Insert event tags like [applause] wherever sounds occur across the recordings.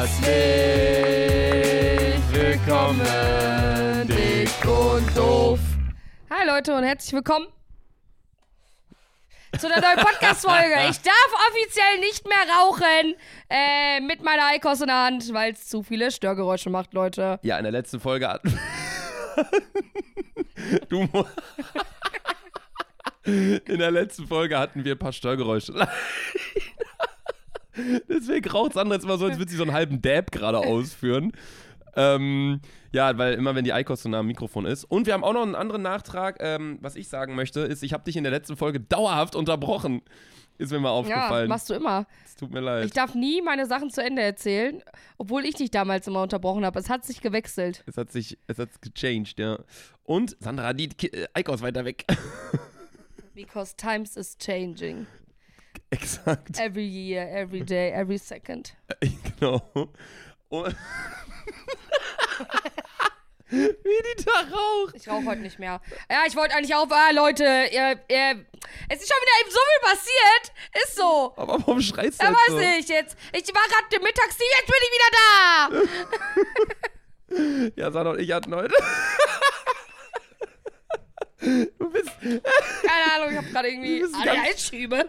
Herzlich willkommen, dick und doof. Hi Leute und herzlich willkommen zu einer neuen Podcast-Folge. [laughs] Ich darf offiziell nicht mehr rauchen äh, mit meiner Eikos in der Hand, weil es zu viele Störgeräusche macht, Leute. Ja, in der letzten Folge hatten [laughs] du [laughs] In der letzten Folge hatten wir ein paar Störgeräusche. Deswegen raucht Sandra jetzt immer so, als würde sie so einen halben Dab gerade ausführen. Ähm, ja, weil immer wenn die Eikos so nah am Mikrofon ist. Und wir haben auch noch einen anderen Nachtrag. Ähm, was ich sagen möchte, ist, ich habe dich in der letzten Folge dauerhaft unterbrochen. Ist mir mal Ja, aufgefallen. machst du immer. es tut mir leid. Ich darf nie meine Sachen zu Ende erzählen, obwohl ich dich damals immer unterbrochen habe. Es hat sich gewechselt. Es hat sich, es hat gechanged, ja. Und Sandra, die Ki äh, Eikos weiter weg. [laughs] Because times is changing. [laughs] Exakt. Every year, every day, every second. [laughs] genau. Und [laughs] Wie die da raucht. Ich rauche heute nicht mehr. Ja, ich wollte eigentlich auf. Ah, Leute, ihr, ihr, es ist schon wieder eben so viel passiert. Ist so. Aber warum schreist du Ja, jetzt weiß so? ich jetzt. Ich war gerade im Mittagsteam, jetzt bin ich wieder da. Ja, Sandra und ich hatten heute. Du bist. Keine Ahnung, ich habe gerade irgendwie Eisschiebe.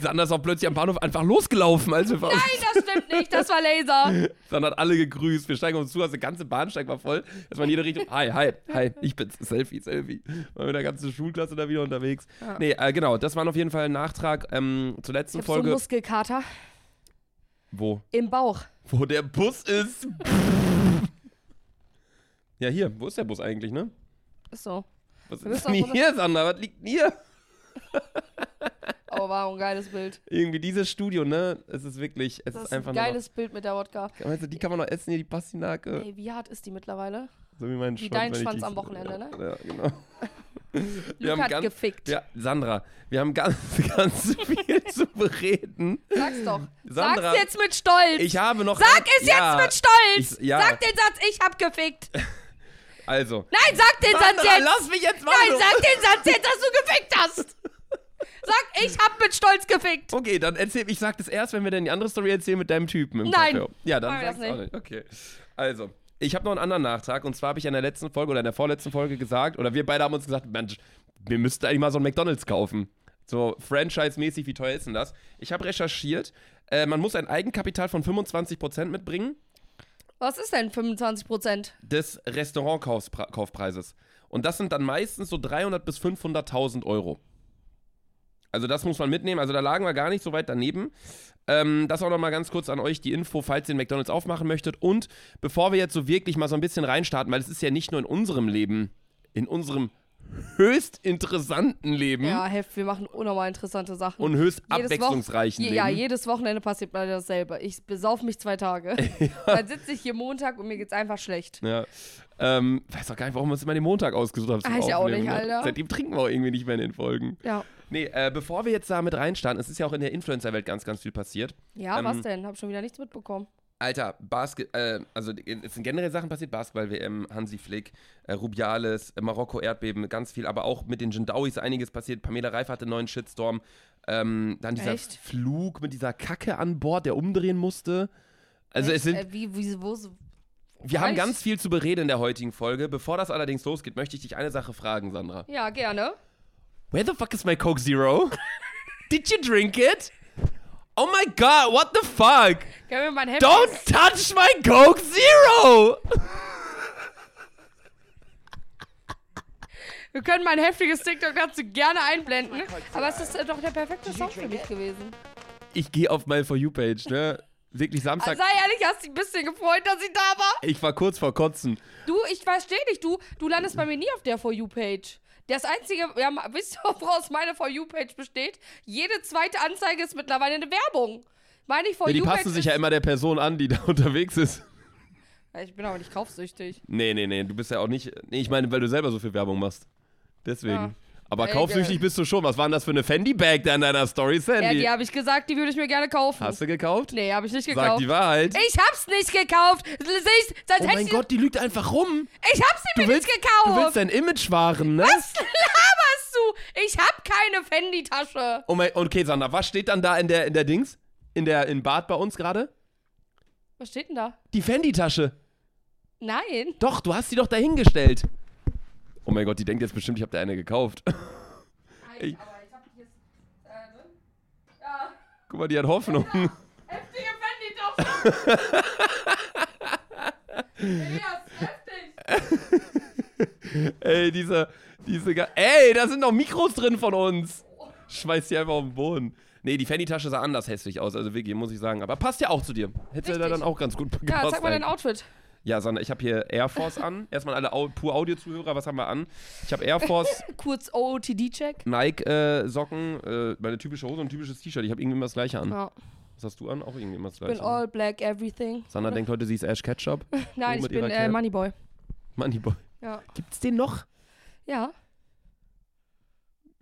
Sandra ist auch plötzlich am Bahnhof einfach losgelaufen. Als wir Nein, das stimmt nicht. Das war Laser. Sandra hat alle gegrüßt. Wir steigen uns zu, also der ganze Bahnsteig war voll. Das war in jede Richtung. Hi, hi, hi. Ich bin's. Selfie, Selfie. War mit der ganzen Schulklasse da wieder unterwegs. Ja. Nee, äh, genau. Das war auf jeden Fall ein Nachtrag ähm, zur letzten Ich hab so Folge. Muskelkater Wo? im Bauch. Wo der Bus ist. [laughs] ja, hier. Wo ist der Bus eigentlich, ne? Ist so. Was ist denn hier, Sandra? Was liegt denn hier? [laughs] Aber war ein geiles Bild. Irgendwie dieses Studio, ne? Es ist wirklich, es Das ist ist ein einfach nur noch, geiles Bild mit der Wodka. Meinst du, die kann man noch essen, hier die Pastinake? Ey, wie hart ist die mittlerweile? So wie mein Wie Schwanz. dein wenn ich Schwanz am Wochenende, ne? Ja, genau. [laughs] Wir Luke haben hat ganz- gefickt. Ja, Sandra, wir haben ganz, [laughs] ganz viel zu bereden. Sag's doch. Sandra, Sag's jetzt mit Stolz. Ich habe noch. Sag es ja, jetzt mit Stolz. ich- ja. Sag den Satz, ich hab gefickt. Also. Nein, sag den Satz Sandra, jetzt. lass mich jetzt mal. Nein, sag den Satz jetzt, dass du gefickt hast. Sag, ich hab mit Stolz gefickt. Okay, dann erzähl, ich sag das erst, wenn wir dann die andere Story erzählen mit deinem Typen im Nein. Café. Ja, dann sag's das auch nicht. Okay. Also, ich habe noch einen anderen Nachtrag und zwar habe ich in der letzten Folge oder in der vorletzten Folge gesagt, oder wir beide haben uns gesagt, Mensch, wir müssten eigentlich mal so ein McDonalds kaufen. So Franchise-mäßig, wie teuer ist denn das? Ich habe recherchiert, äh, man muss ein Eigenkapital von 25% mitbringen Was ist denn 25 Prozent? des Restaurantkaufpreises. Und das sind dann meistens so 300 bis 500.000 Euro. Also das muss man mitnehmen. Also da lagen wir gar nicht so weit daneben. Ähm, das auch noch mal ganz kurz an euch die Info, falls ihr den McDonald's aufmachen möchtet. Und bevor wir jetzt so wirklich mal so ein bisschen reinstarten, weil es ist ja nicht nur in unserem Leben, in unserem höchst interessanten Leben Ja, Heft, wir machen unnormal interessante Sachen. und höchst Jedes abwechslungsreichen Woch- Leben. Ja, jedes Wochenende passiert mal dasselbe. Ich besauf mich zwei Tage. [laughs] Dann sitze ich hier Montag und mir geht's einfach schlecht. Ja. Ähm, weiß auch gar nicht, warum wir uns immer den Montag ausgesucht haben. Weiß ich auch nicht, ne? Alter. Seitdem trinken wir auch irgendwie nicht mehr in den Folgen. Ja. Nee, äh, bevor wir jetzt da mit reinstarten, es ist ja auch in der Influencer-Welt ganz, ganz viel passiert. Ja, Ähm, was denn? Hab schon wieder nichts mitbekommen. Alter, Basket, äh, also es sind generell Sachen passiert, Basketball-WM, Hansi Flick, äh, Rubiales, äh, Marokko-Erdbeben, ganz viel, aber auch mit den Jindawis einiges passiert. Pamela Reif hatte einen neuen Shitstorm. Ähm, dann dieser Echt? Flug mit dieser Kacke an Bord, der umdrehen musste. Also es sind, Äh, wie, wie, wo, so- wir haben echt? ganz viel zu bereden in der heutigen Folge. Bevor das allerdings losgeht, möchte ich dich eine Sache fragen, Sandra. Ja, gerne. Where the fuck is my Coke Zero? [laughs] Did you drink it? Oh my god, what the fuck? Können wir mein Heft Don't touch my Coke Zero! Wir können mein heftiges TikTok dazu gerne einblenden. Aber es ist äh, doch der perfekte Song für dich gewesen. Ich gehe auf meine For You Page, ne? Wirklich Samstag. Also sei ehrlich, hast dich ein bisschen gefreut, dass ich da war. Ich war kurz vor Kotzen. Du, ich verstehe dich, du, du landest bei mir nie auf der For You-Page. Das einzige, ja, wisst ihr, [laughs] woraus meine For You-Page besteht? Jede zweite Anzeige ist mittlerweile eine Werbung. Meine ich For Ja, die passen sich ja immer der Person an, die da [laughs] unterwegs ist. Ich bin aber nicht kaufsüchtig. Nee, nee, nee, du bist ja auch nicht. Nee, ich meine, weil du selber so viel Werbung machst. Deswegen. Ja. Aber Ey, kaufsüchtig bist du schon. Was war denn das für eine Fendi-Bag da in deiner Story, Ja, Sandy? die habe ich gesagt, die würde ich mir gerne kaufen. Hast du gekauft? Nee, habe ich nicht Sag gekauft. die Wahrheit. Ich hab's nicht gekauft. Siehst, sonst oh hätte mein ich, Gott, die lügt einfach rum. ich hab's Du mir willst, nicht gekauft. du willst dein Image wahren, ne? Was laberst du? Ich hab keine Fendi-Tasche. Oh mein, okay, Sandra, was steht dann da in der, in der Dings? In der, in Bad bei uns gerade? Was steht denn da? Die Fendi-Tasche. Nein. Doch, du hast sie doch dahingestellt. Oh mein Gott, die denkt jetzt bestimmt, ich habe da eine gekauft. [laughs] Ich- aber ich hab die jetzt. Äh, drin. Ja. Guck mal, die hat Hoffnung. Heftige Fendi-Tasche. Elias, heftig. [laughs] Ey, diese, diese, ga- ey, da sind noch Mikros drin von uns. Schmeißt die einfach auf den Boden. Nee, die Fanny-Tasche sah anders hässlich aus, also wirklich, muss ich sagen. Aber passt ja auch zu dir. Hätte ja da dann auch ganz gut Ja, gepasst. zeig mal dein. Outfit. Ja, Sandra, ich habe hier Air Force an. [laughs] Erstmal alle Au pur Audio-Zuhörer, was haben wir an? Ich habe Air Force, [laughs] Kurz OOTD-Check. Nike-Socken, äh, meine typische Hose und ein typisches T-Shirt. Ich habe irgendwie immer das gleiche an. Ja. Was hast du an? Auch irgendwie immer das Ich bin gleiche. all black, everything. Sandra denkt heute, sie ist Ash Ketchup. [laughs] Nein, ich bin äh. Moneyboy. Moneyboy. Ja. Gibt's den noch? Ja,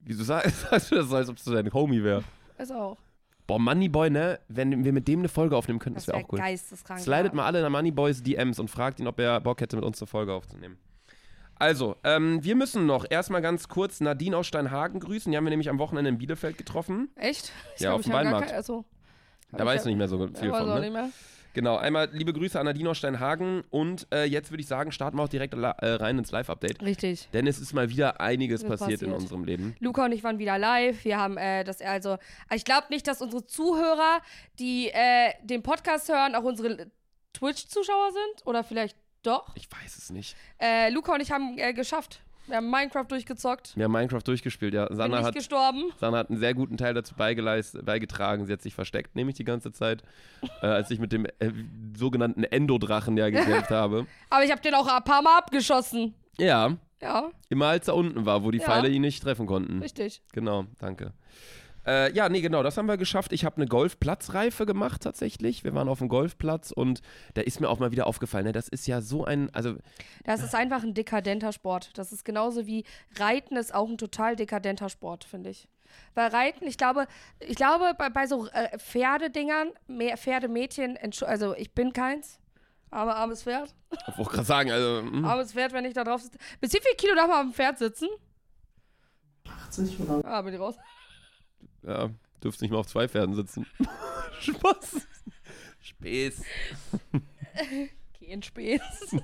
Wieso sagst, du das als ob es dein Homie wäre? ist auch. Boah, Moneyboy, ne? Wenn wir mit dem eine Folge aufnehmen könnten, das wäre wäre auch cool. geisteskrank. Slidet mal alle in Moneyboys DMs und fragt ihn, ob er Bock hätte, mit uns eine Folge aufzunehmen. Also, ähm, wir müssen noch erstmal ganz kurz Nadine aus Steinhagen grüßen. Die haben wir nämlich am Wochenende in Bielefeld getroffen. Echt? Ich Ja, glaub, auf dem Weinmarkt. kein- Also, Da ich weißt du nicht mehr so viel von, ne? nicht mehr. Genau, einmal liebe Grüße an Nadine Steinhagen und äh, jetzt würde ich sagen, starten wir auch direkt äh, rein ins Live-Update. Richtig. Denn es ist mal wieder einiges Ist passiert, in passiert. unserem Leben. Luca und ich waren wieder live. Wir haben äh, das also. Ich glaube nicht, dass unsere Zuhörer, die äh, den Podcast hören, auch unsere Twitch-Zuschauer sind. Oder vielleicht doch. Ich weiß es nicht. Äh, Luca und ich haben äh, geschafft. Wir haben Minecraft durchgezockt. Wir haben Minecraft durchgespielt, ja. Bin nicht hat, gestorben. Sandra hat einen sehr guten Teil dazu beigetragen. Sie hat sich versteckt, nämlich die ganze Zeit, äh, als ich mit dem äh, sogenannten Endodrachen ja gekämpft [laughs] habe. Aber ich habe den auch ein paar Mal abgeschossen. Ja, Ja, immer als er unten war, wo die Ja. Pfeile ihn nicht treffen konnten. richtig. Genau, danke. Äh, ja, nee, genau, das haben wir geschafft. Ich habe eine Golfplatzreife gemacht tatsächlich. Wir waren auf dem Golfplatz und da ist mir auch mal wieder aufgefallen, ne, das ist ja so ein, also Das ist einfach ein dekadenter Sport. Das ist genauso wie Reiten ist auch ein total dekadenter Sport, finde ich. Weil Reiten, ich glaube, ich glaube, bei, bei so äh, Pferdedingern, mehr Pferdemädchen, also ich bin keins, aber armes Pferd. ich wollte gerade sagen, also mm, Armes Pferd, wenn ich da drauf sitze. Bis wie viel Kilo darf man auf dem Pferd sitzen? 80 oder? Ah, bin ich raus. Ja, dürfst nicht mal auf zwei Pferden sitzen. [laughs] Spaß. Späß. [laughs] Kein Späß. [laughs]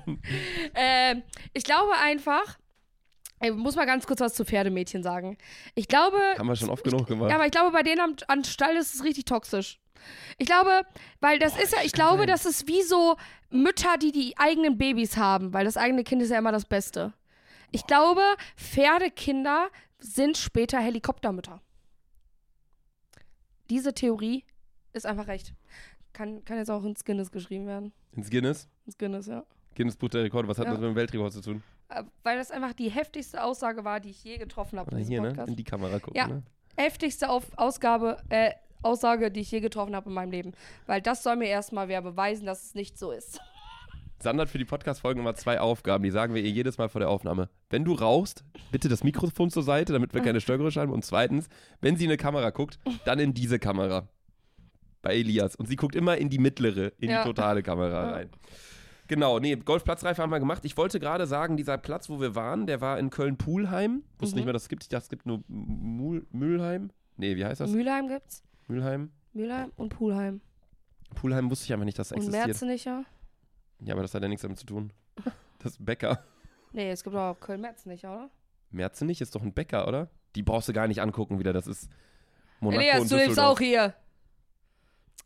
ähm, ich glaube einfach, ich muss mal ganz kurz was zu Pferdemädchen sagen. Ich glaube, Haben wir schon oft genug gemacht. Ja, aber ich glaube, bei denen am, an Stall ist es richtig toxisch. Ich glaube, weil das ist ja, ich glaube, das ist wie so Mütter, die die eigenen Babys haben, weil das eigene Kind ist ja immer das Beste. Ich glaube, Pferdekinder sind später Helikoptermütter. Diese Theorie ist einfach recht. Kann, kann jetzt auch ins Guinness geschrieben werden. Ins Guinness. Ins Guinness, ja. Guinness Buch der Rekorde. Was hat Ja. das mit dem Weltrekord zu tun? Äh, Weil das einfach die heftigste Aussage war, die ich je getroffen habe hier, ne? Podcast. In die Kamera gucken, Ja. ne? heftigste Auf Ausgabe, äh, Aussage, die ich je getroffen habe in meinem Leben. Weil das soll mir erstmal wer beweisen, dass es nicht so ist. Sandra hat für die Podcast-Folgen immer zwei Aufgaben, die sagen wir ihr jedes Mal vor der Aufnahme. Wenn du rauchst, bitte das Mikrofon zur Seite, damit wir keine Störgeräusche haben. Und zweitens, wenn sie in eine Kamera guckt, dann in diese Kamera. Bei Elias. Und sie guckt immer in die mittlere, in Ja. die totale Kamera rein. Genau, nee, Golfplatzreife haben wir gemacht. Ich wollte gerade sagen, dieser Platz, wo wir waren, der war in Köln-Pulheim. Wusste Mhm. nicht mehr, dass es gibt. Ich dachte, es gibt nur Mul Mülheim. Nee, wie heißt das? Mülheim gibt's. Mülheim? Mülheim und Pulheim. Pulheim wusste ich einfach nicht, dass es Und existiert. Merzenicher? Ja, aber das hat ja nichts damit zu tun. [laughs] Das ist Bäcker. Nee, es gibt auch Köln-Merzenicher, oder? Merzenich ist doch ein Bäcker, oder? Die brauchst du gar nicht angucken wieder. Das ist Monaco Elias, und du lebst auch hier.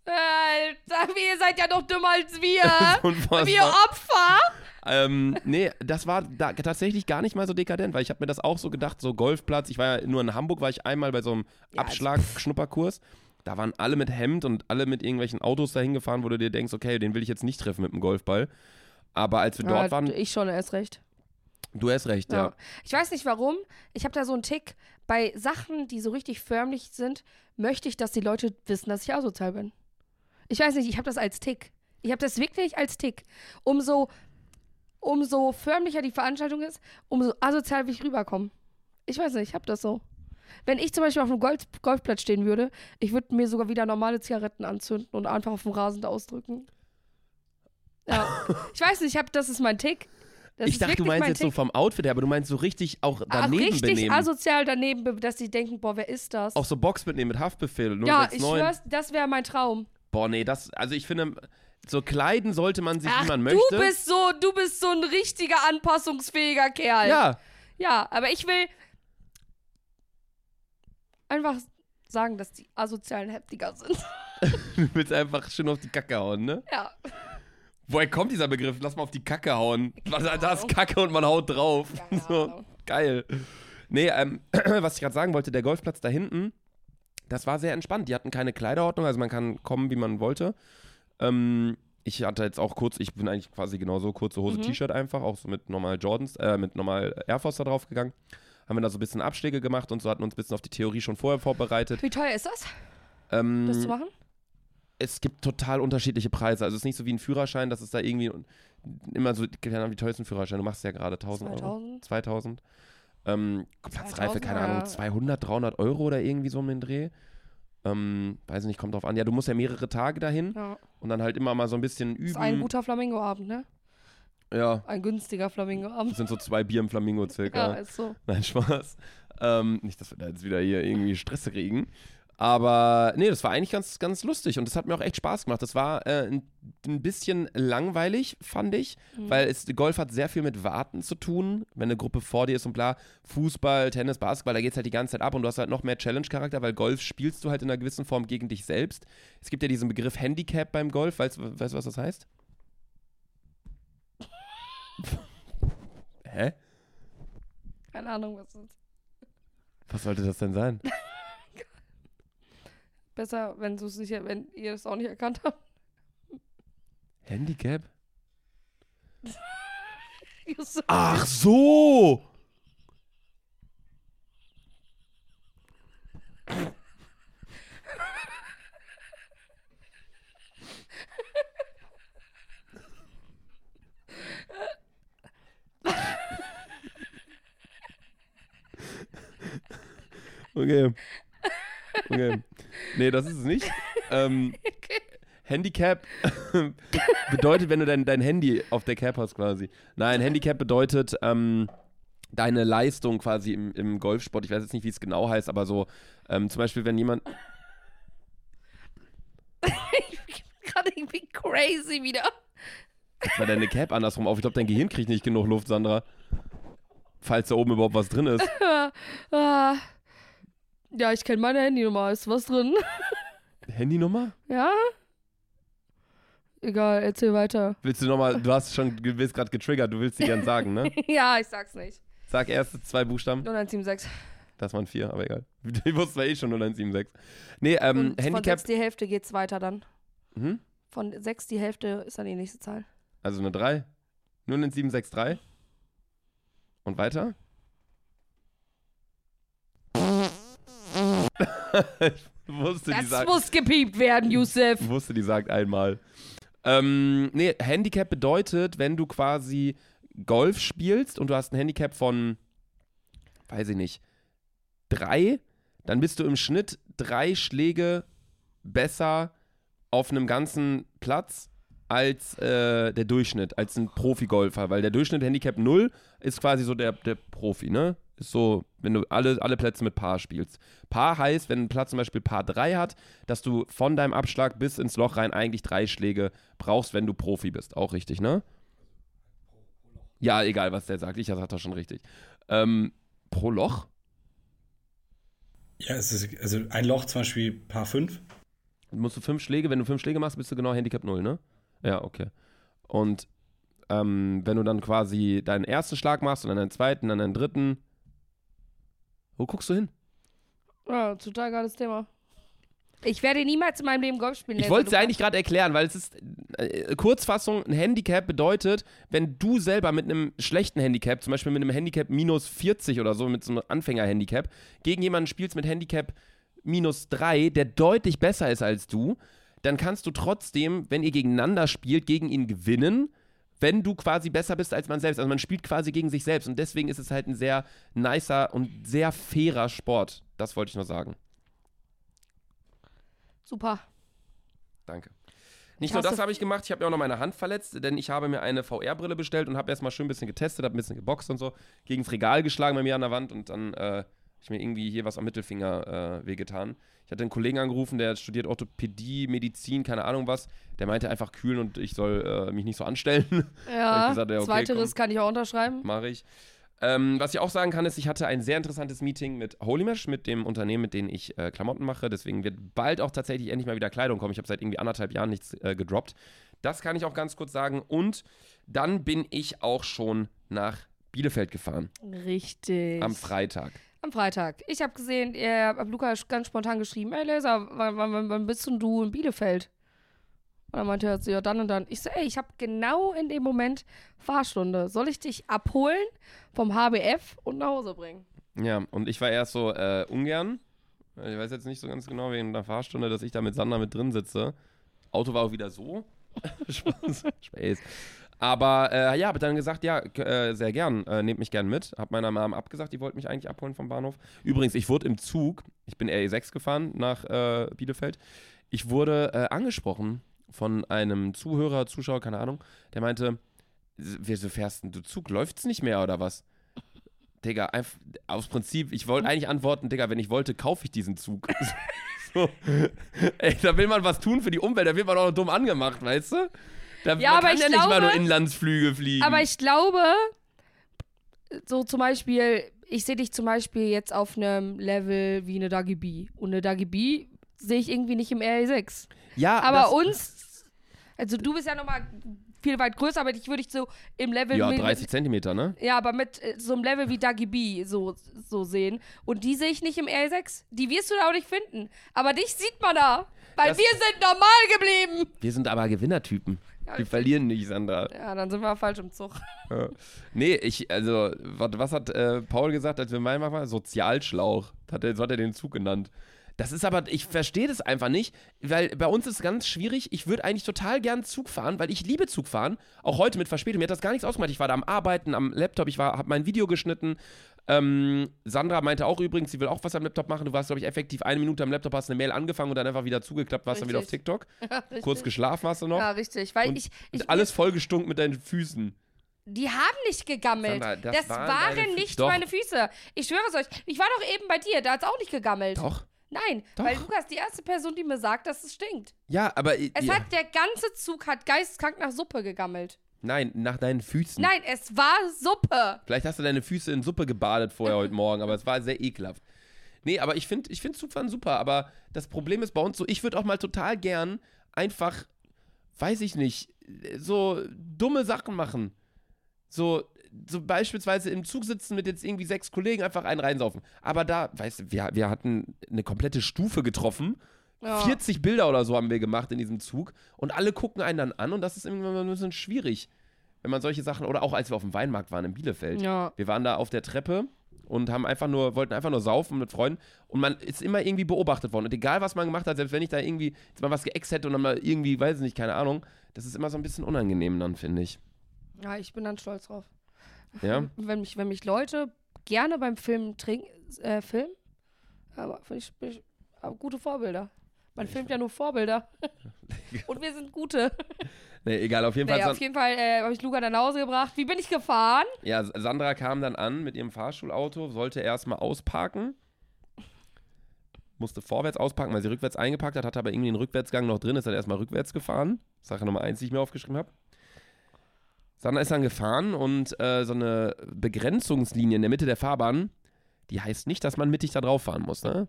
Alter, ihr seid ja noch dümmer als wir. [laughs] Unfassbar. wir Opfer. ähm, nee, das war da tatsächlich gar nicht mal so dekadent, weil ich habe mir das auch so gedacht, so Golfplatz. Ich war ja nur in Hamburg, war ich einmal bei so einem Ja, Abschlag-Schnupperkurs. Da waren alle mit Hemd und alle mit irgendwelchen Autos dahin gefahren, wo du dir denkst, okay, den will ich jetzt nicht treffen mit dem Golfball. Aber als wir dort Ja, waren, ich schon erst recht. du hast recht, ja. Ja. Ich weiß nicht warum. Ich habe da so einen Tick. Bei Sachen, die so richtig förmlich sind, möchte ich, dass die Leute wissen, dass ich asozial bin. Ich weiß nicht, ich habe das als Tick. Ich habe das wirklich als Tick. Umso, umso förmlicher die Veranstaltung ist, umso asozial will ich rüberkommen. Ich weiß nicht, ich habe das so. Wenn ich zum Beispiel auf einem Golf Golfplatz stehen würde, ich würde mir sogar wieder normale Zigaretten anzünden und einfach auf dem Rasen da ausdrücken. Ja. [laughs] ich weiß nicht, ich hab, das ist mein Tick. Das ich dachte, du meinst mein jetzt so Tick. vom Outfit her, aber du meinst so richtig auch daneben richtig benehmen. asozial daneben, be- dass sie denken, boah, wer ist das? auch so Box mitnehmen mit Haftbefehl. ja, 069. ich schwör's, das wäre mein Traum. Boah, nee, das, also ich finde, so kleiden sollte man sich, Ach, wie man du möchte. bist so, du bist so ein richtiger anpassungsfähiger Kerl. ja, Ja, aber ich will einfach sagen, dass die Asozialen heftiger sind. [laughs] du willst einfach schön auf die Kacke hauen, ne? Ja. Woher kommt dieser Begriff? Lass mal auf die Kacke hauen. Da, da ist Kacke und man haut drauf. Keine [laughs] So, geil. Nee, ähm, [clears throat] was ich gerade sagen wollte, der Golfplatz da hinten, das war sehr entspannt. Die hatten keine Kleiderordnung, also man kann kommen, wie man wollte. Ähm, ich hatte jetzt auch kurz, ich bin eigentlich quasi genauso, kurze Hose, Mhm. T-Shirt einfach, auch so mit normal Jordans, äh, mit normal Air Force da drauf gegangen. Haben wir da so ein bisschen Abschläge gemacht und so hatten uns ein bisschen auf die Theorie schon vorher vorbereitet. Wie teuer ist das, Ähm, das zu machen? es gibt total unterschiedliche Preise. Also es ist nicht so wie ein Führerschein, dass es da irgendwie immer so, keine Ahnung, wie teuer ist ein Führerschein? Du machst ja gerade 1000 Euro. 2000? 2000. Ähm, Platzreife, 2000, keine Ahnung, ja. 200, 300 Euro oder irgendwie so um den Dreh. Ähm, weiß nicht, kommt drauf an. Ja, du musst ja mehrere Tage dahin Ja. und dann halt immer mal so ein bisschen Ist ein üben. guter Flamingo-Abend, ne? Ja, Ein günstiger Flamingo-Abend. das sind so zwei Bier im Flamingo Ja, circa. ist so. Nein, Spaß. Ähm, nicht, dass wir da jetzt wieder hier irgendwie Stress kriegen. Aber nee, das war eigentlich ganz, ganz lustig und das hat mir auch echt Spaß gemacht. Das war äh, ein, ein bisschen langweilig, fand ich, Mhm. weil es, Golf hat sehr viel mit Warten zu tun. Wenn eine Gruppe vor dir ist und bla, Fußball, Tennis, Basketball, da geht es halt die ganze Zeit ab und du hast halt noch mehr Challenge-Charakter, weil Golf spielst du halt in einer gewissen Form gegen dich selbst. Es gibt ja diesen Begriff Handicap beim Golf. Weißt, du, was das heißt? [laughs] Hä? Keine Ahnung, was das ist. Was sollte das denn sein? [laughs] Besser, wenn du es nicht, wenn ihr es auch nicht erkannt habt. Handicap? [laughs] Ach so! Okay. Okay. [laughs] Nee, das ist es nicht. Ähm, Handicap [laughs] bedeutet, wenn du dein, dein Handy auf der Cap hast quasi. Nein, Handicap bedeutet ähm, deine Leistung quasi im, im Golfsport. Ich weiß jetzt nicht, wie es genau heißt, aber so ähm, zum Beispiel, wenn jemand. ich bin gerade irgendwie crazy wieder. Jetzt war deine Cap andersrum auf. Ich glaube, dein Gehirn kriegt nicht genug Luft, Sandra. Falls da oben überhaupt was drin ist. [laughs] Ja, ich kenne meine Handynummer. Ist was drin? [laughs] Handynummer? ja? Egal, erzähl weiter. Willst du nochmal, du hast schon, du bist gerade getriggert, du willst sie gern sagen, ne? [laughs] ja, ich sag's nicht. Sag erste zwei Buchstaben. 0176. Das waren vier, aber egal. [laughs] Die wussten wir eh schon 0176. Nee, ähm, Und von Handicap. 6 die Hälfte geht's weiter dann. Hm? Von 6 die Hälfte ist dann die nächste Zahl. Also eine 3. 01763. Und weiter? [laughs] wusste, Das sagt, muss gepiept werden, Yusuf. wusste, die sagt einmal. Ähm, nee, Handicap bedeutet, wenn du quasi Golf spielst und du hast ein Handicap von, weiß ich nicht, drei, dann bist du im Schnitt drei Schläge besser auf einem ganzen Platz als äh, der Durchschnitt, als ein Profi-Golfer, weil der Durchschnitt Handicap 0 ist quasi so der, der Profi, ne? Ist so, wenn du alle, alle Plätze mit Paar spielst. Paar heißt, wenn ein Platz zum Beispiel Paar 3 hat, dass du von deinem Abschlag bis ins Loch rein eigentlich drei Schläge brauchst, wenn du Profi bist. Auch richtig, ne? Ja, egal, was der sagt. Ich das schon richtig. Ähm, pro Loch? Ja, es ist also ein Loch zum Beispiel Paar 5. musst du fünf Schläge, wenn du fünf Schläge machst, bist du genau Handicap 0, ne? Ja, okay. Und ähm, wenn du dann quasi deinen ersten Schlag machst und dann deinen zweiten, dann deinen dritten. Wo guckst du hin? Ja, total geiles Thema. Ich werde niemals in meinem Leben Golf spielen. Ich wollte es ja eigentlich gerade erklären, weil es ist, äh, Kurzfassung, ein Handicap bedeutet, wenn du selber mit einem schlechten Handicap, zum Beispiel mit einem Handicap minus 40 oder so, mit so einem Anfänger-Handicap, gegen jemanden spielst mit Handicap minus 3, der deutlich besser ist als du, dann kannst du trotzdem, wenn ihr gegeneinander spielt, gegen ihn gewinnen, wenn du quasi besser bist als man selbst. Also man spielt quasi gegen sich selbst und deswegen ist es halt ein sehr nicer und sehr fairer Sport. Das wollte ich nur sagen. Super. Danke. Nicht Ich nur das habe ich gemacht, ich habe mir auch noch meine Hand verletzt, denn ich habe mir eine VR-Brille bestellt und habe erstmal schön ein bisschen getestet, habe ein bisschen geboxt und so, gegen das Regal geschlagen bei mir an der Wand und dann äh, Ich mir irgendwie hier was am Mittelfinger äh, wehgetan. Ich hatte einen Kollegen angerufen, der studiert Orthopädie, Medizin, keine Ahnung was. Der meinte einfach kühlen und ich soll äh, mich nicht so anstellen. [laughs] Ja, gesagt, ja, okay, zweiteres kann ich auch unterschreiben. Mache ich. Ähm, was ich auch sagen kann, ist, ich hatte ein sehr interessantes Meeting mit Holy Mesh, mit dem Unternehmen, mit dem ich äh, Klamotten mache. Deswegen wird bald auch tatsächlich endlich mal wieder Kleidung kommen. Ich habe seit irgendwie anderthalb Jahren nichts äh, gedroppt. Das kann ich auch ganz kurz sagen. Und dann bin ich auch schon nach Bielefeld gefahren. Richtig. Am Freitag. Am Freitag. Ich habe gesehen, ihr habt Luca ganz spontan geschrieben, ey Laser, wann, wann, wann bist denn du in Bielefeld? Und dann meinte er ja, dann und dann. Ich so, ey, ich habe genau in dem Moment Fahrstunde. Soll ich dich abholen vom HBF und nach Hause bringen? Ja, und ich war erst so äh, ungern. Ich weiß jetzt nicht so ganz genau wegen der Fahrstunde, dass ich da mit Sander mit drin sitze. Auto war auch wieder so. [laughs] Spaß. Spaß. Aber äh, ja, habe dann gesagt, ja, äh, sehr gern, äh, nehmt mich gern mit. Hab meiner Mom abgesagt, die wollte mich eigentlich abholen vom Bahnhof. Übrigens, ich wurde im Zug, ich bin RE6 gefahren nach äh, Bielefeld. Ich wurde äh, angesprochen von einem Zuhörer, Zuschauer, keine Ahnung, der meinte, wieso fährst denn du Zug? Läuft's nicht mehr oder was? Digga, einfach aus Prinzip, ich wollte eigentlich antworten, Digga, wenn ich wollte, kaufe ich diesen Zug. [laughs] so. Ey, da will man was tun für die Umwelt, da wird man auch dumm angemacht, weißt du? Da, Ja, man aber kann ich ja nicht mal glaube- nur Inlandsflüge fliegen. Aber ich glaube, so zum Beispiel, ich sehe dich zum Beispiel jetzt auf einem Level wie eine Dagi B. Und eine Dagi B sehe ich irgendwie nicht im RE6. ja, Aber uns, also du bist ja nochmal viel weit größer, aber ich würde dich so im Level Ja, mit, 30 Zentimeter, ne? Ja, aber mit äh, so einem Level wie Dagi B so, so sehen. Und die sehe ich nicht im RE6. Die wirst du da auch nicht finden. Aber dich sieht man da. Weil Das- wir sind normal geblieben. Wir sind aber Gewinnertypen. Ja, Wir verlieren nicht, Sandra. Ja, dann sind wir falsch im Zug. Ja. Nee, ich, also, was, was hat äh, Paul gesagt, als wir in Weimar waren? Sozialschlauch. Hat er, so hat er den Zug genannt. Das ist aber, ich verstehe das einfach nicht, weil bei uns ist es ganz schwierig. Ich würde eigentlich total gern Zug fahren, weil ich liebe Zug fahren. Auch heute mit Verspätung. Mir hat das gar nichts ausgemacht. Ich war da am Arbeiten, am Laptop, ich habe mein Video geschnitten. Ähm, Sandra meinte auch übrigens, sie will auch was am Laptop machen. Du warst, glaube ich, effektiv eine Minute am Laptop, hast eine Mail angefangen und dann einfach wieder zugeklappt, warst dann wieder auf Richtig. TikTok. [laughs] Richtig. Kurz geschlafen hast du noch. Ja, richtig. Weil Und ich, ich Und alles vollgestunken mit deinen Füßen. Die haben nicht gegammelt. Sandra, das das waren waren, nicht Doch. meine Füße. Ich schwöre es euch. Ich war doch eben bei dir, da hat es auch nicht gegammelt. Doch. Nein, Doch. weil Lukas die erste Person, die mir sagt, dass es stinkt. Ja, aber. Es ja. hat der ganze Zug hat geisteskrank nach Suppe gegammelt. Nein, nach deinen Füßen. Nein, es war Suppe. Vielleicht hast du deine Füße in Suppe gebadet vorher heute Morgen, aber es war sehr ekelhaft. Nee, aber ich finde ich find Zugfahren super, aber das Problem ist bei uns so, ich würde auch mal total gern einfach, weiß ich nicht, so dumme Sachen machen. So, so beispielsweise im Zug sitzen mit jetzt irgendwie sechs Kollegen, einfach einen reinsaufen. Aber da, weißt du, wir, wir hatten eine komplette Stufe getroffen. Ja. 40 Bilder oder so haben wir gemacht in diesem Zug und alle gucken einen dann an und das ist irgendwann ein bisschen schwierig, wenn man solche Sachen, oder auch als wir auf dem Weinmarkt waren in Bielefeld. Ja. Wir waren da auf der Treppe und haben einfach nur, wollten einfach nur saufen mit Freunden und man ist immer irgendwie beobachtet worden. Und egal, was man gemacht hat, selbst wenn ich da irgendwie jetzt mal was geäxt hätte und dann mal irgendwie, weiß ich nicht, keine Ahnung, das ist immer so ein bisschen unangenehm dann, finde ich. Ja, ich bin dann stolz drauf. Ja? [laughs] Wenn mich, wenn mich Leute gerne beim Film trinken, äh, filmen, aber finde ich, ich aber gute Vorbilder. Man filmt ja nur Vorbilder. [laughs] Und wir sind gute. Nee, egal, auf jeden Fall. Naja, auf jeden Fall äh, habe ich Luca dann nach Hause gebracht. Wie bin ich gefahren? ja, Sandra kam dann an mit ihrem Fahrschulauto, sollte erstmal ausparken. Musste vorwärts ausparken, weil sie rückwärts eingepackt hat, hatte aber irgendwie einen Rückwärtsgang noch drin, ist dann erstmal rückwärts gefahren. Sache Nummer eins, die ich mir aufgeschrieben habe. Sandra ist dann gefahren und äh, so eine Begrenzungslinie in der Mitte der Fahrbahn, die heißt nicht, dass man mittig da drauf fahren muss, ne?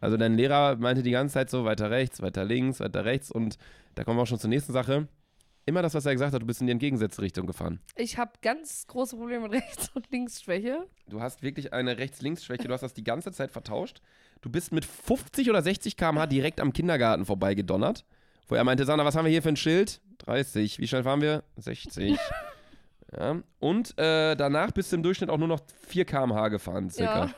Also dein Lehrer meinte die ganze Zeit so weiter rechts, weiter links, weiter rechts und da kommen wir auch schon zur nächsten Sache. Immer das, was er gesagt hat, du bist in die entgegengesetzte Richtung gefahren. Ich habe ganz große Probleme mit [laughs] Rechts- und Linksschwäche. Du hast wirklich eine Rechts-Links-Schwäche, du hast das die ganze Zeit vertauscht. Du bist mit 50 oder 60 km/h direkt am Kindergarten vorbeigedonnert, wo er meinte, Sandra, was haben wir hier für ein Schild? 30. Wie schnell fahren wir? 60. [laughs] ja. Und äh, danach bist du im Durchschnitt auch nur noch 4 km/h gefahren, circa. Ja.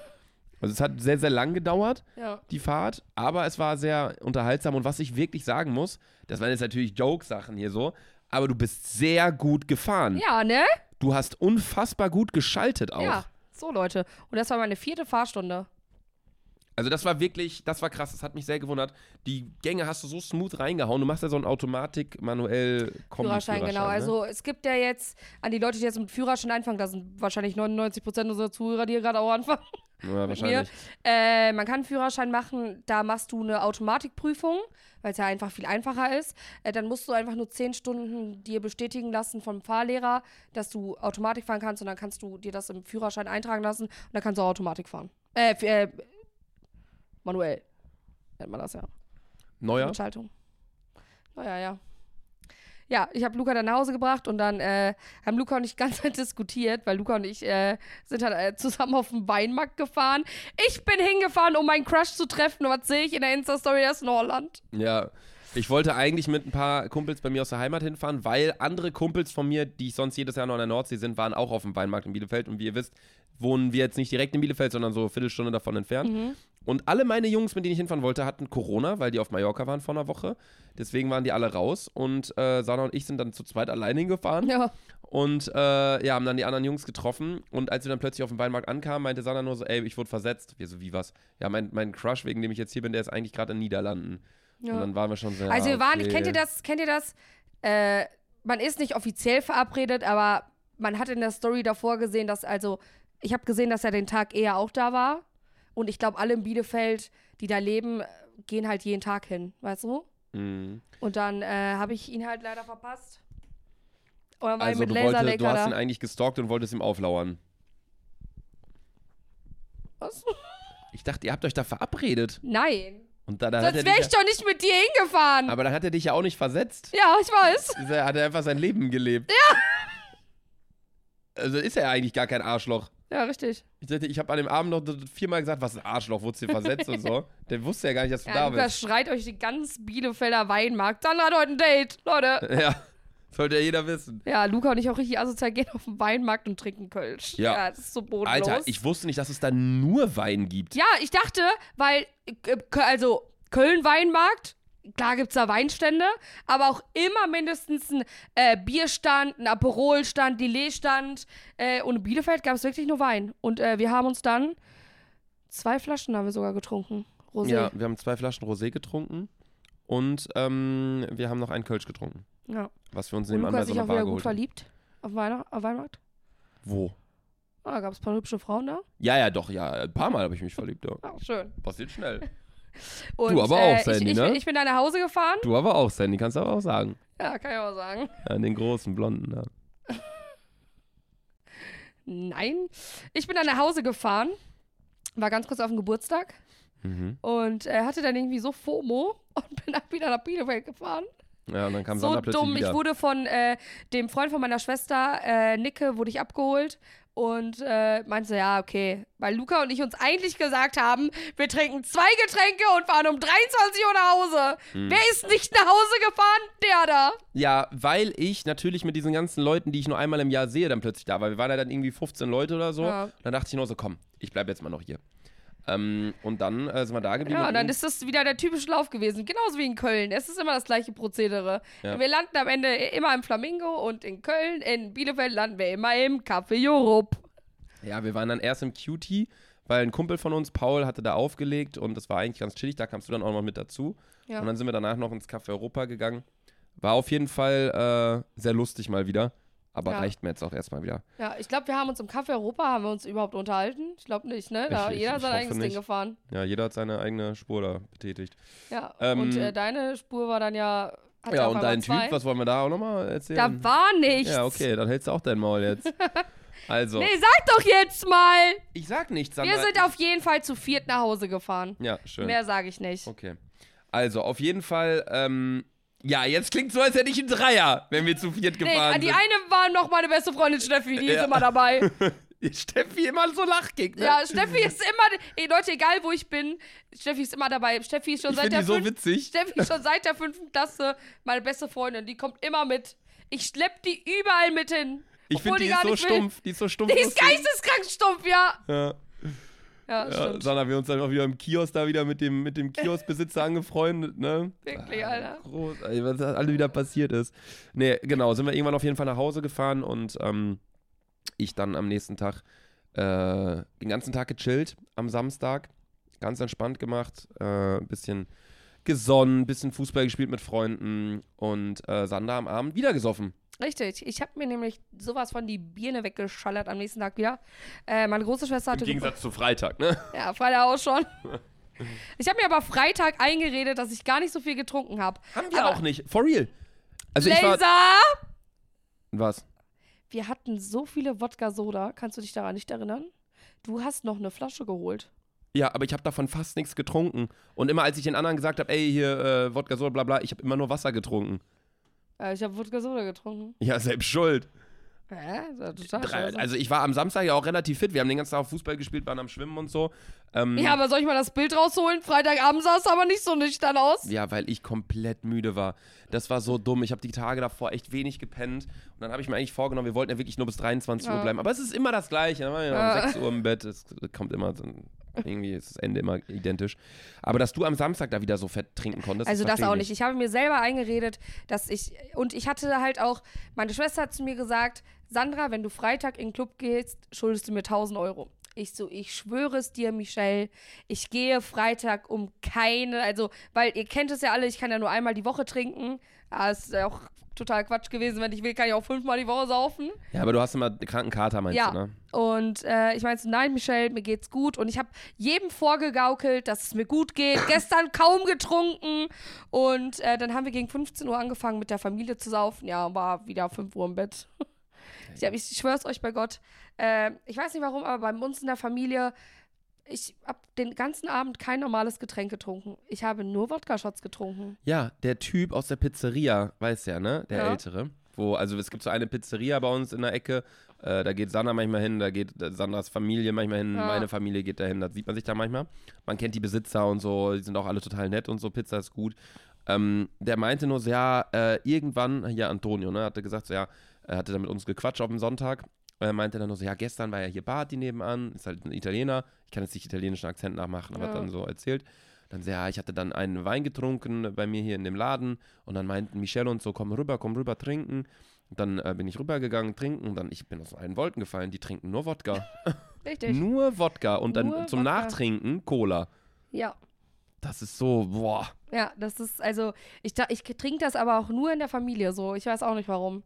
Also es hat sehr, sehr lang gedauert, Ja. die Fahrt, aber es war sehr unterhaltsam. Und was ich wirklich sagen muss, das waren jetzt natürlich Joke-Sachen hier so, aber du bist sehr gut gefahren. Ja, ne? Du hast unfassbar gut geschaltet auch. Ja. So, Leute. Und das war meine vierte Fahrstunde. Also das war wirklich, das war krass, das hat mich sehr gewundert. Die Gänge hast du so smooth reingehauen. Du machst ja so einen Automatik, manuell kombi Führerschein, genau. Ne? Also es gibt ja jetzt an die Leute, die jetzt mit Führerschein anfangen, da sind wahrscheinlich 99% unserer Zuhörer, die hier gerade auch anfangen. Ja, wahrscheinlich. Äh, man kann einen Führerschein machen, da machst du eine Automatikprüfung, weil es ja einfach viel einfacher ist. Äh, dann musst du einfach nur zehn Stunden dir bestätigen lassen vom Fahrlehrer, dass du Automatik fahren kannst und dann kannst du dir das im Führerschein eintragen lassen und dann kannst du auch Automatik fahren. Äh, äh manuell. Nennt man das ja. Neuer? Mit Schaltung. Naja, ja. Ja, ich habe Luca dann nach Hause gebracht und dann äh, haben Luca und ich [laughs] ganz Zeit diskutiert, weil Luca und ich äh, sind halt äh, zusammen auf den Weinmarkt gefahren. Ich bin hingefahren, um meinen Crush zu treffen. Und was sehe ich in der Insta-Story? Er ist in Holland. Ja. Ich wollte eigentlich mit ein paar Kumpels bei mir aus der Heimat hinfahren, weil andere Kumpels von mir, die sonst jedes Jahr noch an der Nordsee sind, waren auch auf dem Weinmarkt in Bielefeld. Und wie ihr wisst, wohnen wir jetzt nicht direkt in Bielefeld, sondern so eine Viertelstunde davon entfernt. Und alle meine Jungs, mit denen ich hinfahren wollte, hatten Corona, weil die auf Mallorca waren vor einer Woche. Deswegen waren die alle raus. Und äh, Sana und ich sind dann zu zweit alleine hingefahren. Ja. Und äh, ja, haben dann die anderen Jungs getroffen. Und als wir dann plötzlich auf dem Weinmarkt ankamen, meinte Sana nur so, ey, ich wurde versetzt. Wir so, wie was? Ja, mein, mein Crush, wegen dem ich jetzt hier bin, der ist eigentlich gerade in Niederlanden. Und ja. dann waren wir schon so, Also wir waren, okay. kennt ihr das, kennt ihr das? Äh, man ist nicht offiziell verabredet, aber man hat in der Story davor gesehen, dass also, ich habe gesehen, dass er den Tag eher auch da war. Und ich glaube, alle in Bielefeld, die da leben, gehen halt jeden Tag hin, weißt du? Mhm. Und dann äh, habe ich ihn halt leider verpasst. Oder war ich Also mit du, wollte, du hast ihn da? eigentlich gestalkt und wolltest ihm auflauern. Was? Ich dachte, ihr habt euch da verabredet. Nein. Und da, dann er Sonst wäre ich doch nicht mit dir hingefahren. ja, Aber dann hat er dich ja auch nicht versetzt. ja, ich weiß. Er hat einfach sein Leben gelebt. Ja. Also ist er ja eigentlich gar kein Arschloch. Ja, richtig. Ich, ich habe an dem Abend noch viermal gesagt, was ein Arschloch, wurdest du versetzt und so. [laughs] Der wusste ja gar nicht, dass du Ja, da Lukas bist. schreit euch die ganz Bielefelder Weinmarkt. Dann hat heute ein Date, Leute. [laughs] Ja, sollte ja jeder wissen. Ja, Luca und ich auch richtig asozial gehen auf den Weinmarkt und trinken Kölsch. Ja. das ist so bodenlos. Alter, ich wusste nicht, dass es da nur Wein gibt. Ja, ich dachte, weil, äh, also Köln-Weinmarkt, klar gibt's da Weinstände, aber auch immer mindestens ein äh, Bierstand, ein Aperolstand, Lillet-Stand. Äh, und in Bielefeld gab es wirklich nur Wein. Und äh, wir haben uns dann zwei Flaschen haben wir sogar getrunken. Rosé. Ja, wir haben zwei Flaschen Rosé getrunken und ähm, wir haben noch einen Kölsch getrunken. ja. Was wir uns nebenan bei so einer auch Bar wieder gut verliebt auf, Weihnacht, auf Weinmarkt. Wo? Ah, da gab es ein paar hübsche Frauen da. Ja, ja, doch, ja. Ein paar Mal habe ich mich verliebt, ja. Ah, schön. Passiert schnell. [laughs] [laughs] Und, Du aber auch, äh, Sandy, ich, ich, ne? Ich bin dann nach Hause gefahren. Du aber auch, Sandy, kannst du aber auch sagen. Ja, kann ich mal sagen. Ja, den großen Blonden da. [laughs] Nein. Ich bin dann nach Hause gefahren, war ganz kurz auf dem Geburtstag Mhm. und äh, hatte dann irgendwie so FOMO [laughs] und bin dann wieder nach Bielefeld gefahren. Ja, und dann kam so Sandra plötzlich dumm. wieder. Ich wurde von äh, dem Freund von meiner Schwester, äh, Nicke, wurde ich abgeholt und äh, meinte, so, ja, okay. Weil Luca und ich uns eigentlich gesagt haben, wir trinken zwei Getränke und fahren um 23 Uhr nach Hause. Hm. Wer ist nicht nach Hause gefahren? Der da. ja, weil ich natürlich mit diesen ganzen Leuten, die ich nur einmal im Jahr sehe, dann plötzlich da war. Wir waren ja dann irgendwie 15 Leute oder so. Ja. Dann dachte ich nur so, komm, ich bleibe jetzt mal noch hier. Ähm, und dann äh, sind wir da geblieben. Ja, und dann ist das wieder der typische Lauf gewesen. Genauso wie in Köln. Es ist immer das gleiche Prozedere. Ja. Wir landen am Ende immer im Flamingo und in Köln, in Bielefeld landen wir immer im Café Europe. Ja, wir waren dann erst im Cutie, weil ein Kumpel von uns, Paul, hatte da aufgelegt und das war eigentlich ganz chillig. Da kamst du dann auch noch mit dazu. Ja. Und dann sind wir danach noch ins Café Europa gegangen. War auf jeden Fall äh, sehr lustig mal wieder. Aber Ja. reicht mir jetzt auch erstmal wieder. Ja, ich glaube, wir haben uns im Café Europa, haben wir uns überhaupt unterhalten? Ich glaube nicht, ne? Da Ich- hat jeder ich sein eigenes nicht. Ding gefahren. Ja, jeder hat seine eigene Spur da betätigt. Ja. Ähm, und äh, deine Spur war dann ja. Hat ja, und dein zwei. Typ, was wollen wir da auch nochmal erzählen? Da war nichts. ja, okay, dann hältst du auch dein Maul jetzt. [laughs] Also, Nee, sag doch jetzt mal! ich sag nichts, Sandra. Wir sind auf jeden Fall zu viert nach Hause gefahren. Ja, schön. Mehr sage ich nicht. Okay. Also, auf jeden Fall, ähm, ja, jetzt klingt so, als hätte ich einen Dreier, wenn wir zu viert Nee, gefahren die sind. eine war noch meine beste Freundin Steffi, die Ja. ist immer dabei. [laughs] Steffi immer so lachkick, ne? Ja, Steffi ist immer, ey Leute, egal wo ich bin, Steffi ist immer dabei. Steffi ist schon ich seit der die so witzig. Steffi ist schon seit der fünften Klasse meine beste Freundin. Die kommt immer mit. Ich schlepp die überall mit hin. Ich finde, die gar ist so nicht will. stumpf. Die ist so stumpf. Die ist lustig. geisteskrank stumpf, ja. Ja. [laughs] Ja, Ja, stimmt. Sandra, wir uns dann auch wieder im Kiosk da wieder mit dem, mit dem Kioskbesitzer [laughs] angefreundet, ne? Wirklich, Alter. Groß, was da alle wieder passiert ist. Nee, genau, sind wir irgendwann auf jeden Fall nach Hause gefahren und ähm, ich dann am nächsten Tag äh, den ganzen Tag gechillt am Samstag. Ganz entspannt gemacht, äh, ein bisschen gesonnen, bisschen Fußball gespielt mit Freunden und äh, Sander am Abend wieder gesoffen. Richtig. Ich habe mir nämlich sowas von die Birne weggeschallert am nächsten Tag wieder. Äh, meine große Schwester Im hatte. Gegensatz zu Freitag, ne? Ja, Freitag auch schon. Ich habe mir aber Freitag eingeredet, dass ich gar nicht so viel getrunken habe. Haben wir auch nicht. For real. Also ich war. Laser! Was? Wir hatten so viele Wodka-Soda. Kannst du dich daran nicht erinnern? Du hast noch eine Flasche geholt. Ja, aber ich habe davon fast nichts getrunken. Und immer als ich den anderen gesagt habe, ey, hier, äh, Wodka, so, bla bla, ich habe immer nur Wasser getrunken. Äh, ich habe Wodka-Soda getrunken. Ja, selbst schuld. Hä? Total Drei, also ich war am Samstag ja auch relativ fit. Wir haben den ganzen Tag Fußball gespielt, waren am Schwimmen und so. Ähm, Ja, aber soll ich mal das Bild rausholen? Freitagabend sah es aber nicht so nüchtern aus. Ja, weil ich komplett müde war. Das war so dumm. Ich habe die Tage davor echt wenig gepennt. Und dann habe ich mir eigentlich vorgenommen, wir wollten ja wirklich nur bis 23 Uhr Ja. bleiben. Aber es ist immer das Gleiche. Dann waren wir Ja. um 6 Uhr im Bett. Es kommt immer so. Irgendwie ist das Ende immer identisch. Aber dass du am Samstag da wieder so fett trinken konntest. Also das verstehe auch ich nicht. Ich habe mir selber eingeredet, dass ich und ich hatte halt auch meine Schwester hat zu mir gesagt, Sandra, wenn du Freitag in den Club gehst, schuldest du mir 1000 Euro. Ich so, ich schwöre es dir, Michelle, ich gehe Freitag um keine, also, weil ihr kennt es ja alle, ich kann ja nur einmal die Woche trinken. Ja, ist ja auch total Quatsch gewesen, wenn ich will, kann ich auch fünfmal die Woche saufen. Ja, aber du hast immer kranken Kater, meinst Ja. du, ne? Und äh, ich meinte, nein, Michelle, mir geht's gut. Und ich habe jedem vorgegaukelt, dass es mir gut geht. [coughs] Gestern kaum getrunken. Und äh, dann haben wir gegen 15 Uhr angefangen, mit der Familie zu saufen. Ja, war wieder 5 Uhr im Bett. [laughs] Ich, ich schwör's euch bei Gott. Äh, ich weiß nicht warum, aber bei uns in der Familie, ich habe den ganzen Abend kein normales Getränk getrunken. Ich habe nur Wodka-Shots getrunken. Ja, der Typ aus der Pizzeria, weiß ja, ne? Der Ja. Ältere. Wo, also es gibt so eine Pizzeria bei uns in der Ecke. Äh, da geht Sandra manchmal hin, da geht Sandras Familie manchmal hin, Ja. meine Familie geht da hin, da sieht man sich da manchmal. Man kennt die Besitzer und so, die sind auch alle total nett und so, Pizza ist gut. Ähm, der meinte nur so, ja, äh, irgendwann, hier Antonio, ne, hatte gesagt, so, ja, er hatte da mit uns gequatscht auf dem Sonntag. Er meinte dann nur so, ja, gestern war ja hier Barty nebenan, ist halt ein Italiener. Ich kann jetzt nicht italienischen Akzent nachmachen, aber Ja. hat dann so erzählt. Dann so, ja, ich hatte dann einen Wein getrunken bei mir hier in dem Laden und dann meinten Michelle und so, komm rüber, komm rüber trinken. Und dann äh, bin ich rübergegangen, trinken und dann, ich bin aus allen Wolken gefallen, die trinken nur Wodka. [laughs] Richtig. nur Wodka und dann Nur zum Wodka. Nachtrinken Cola. Ja. Das ist so, boah. Ja, das ist, also, ich, ich trinke das aber auch nur in der Familie so. Ich weiß auch nicht warum.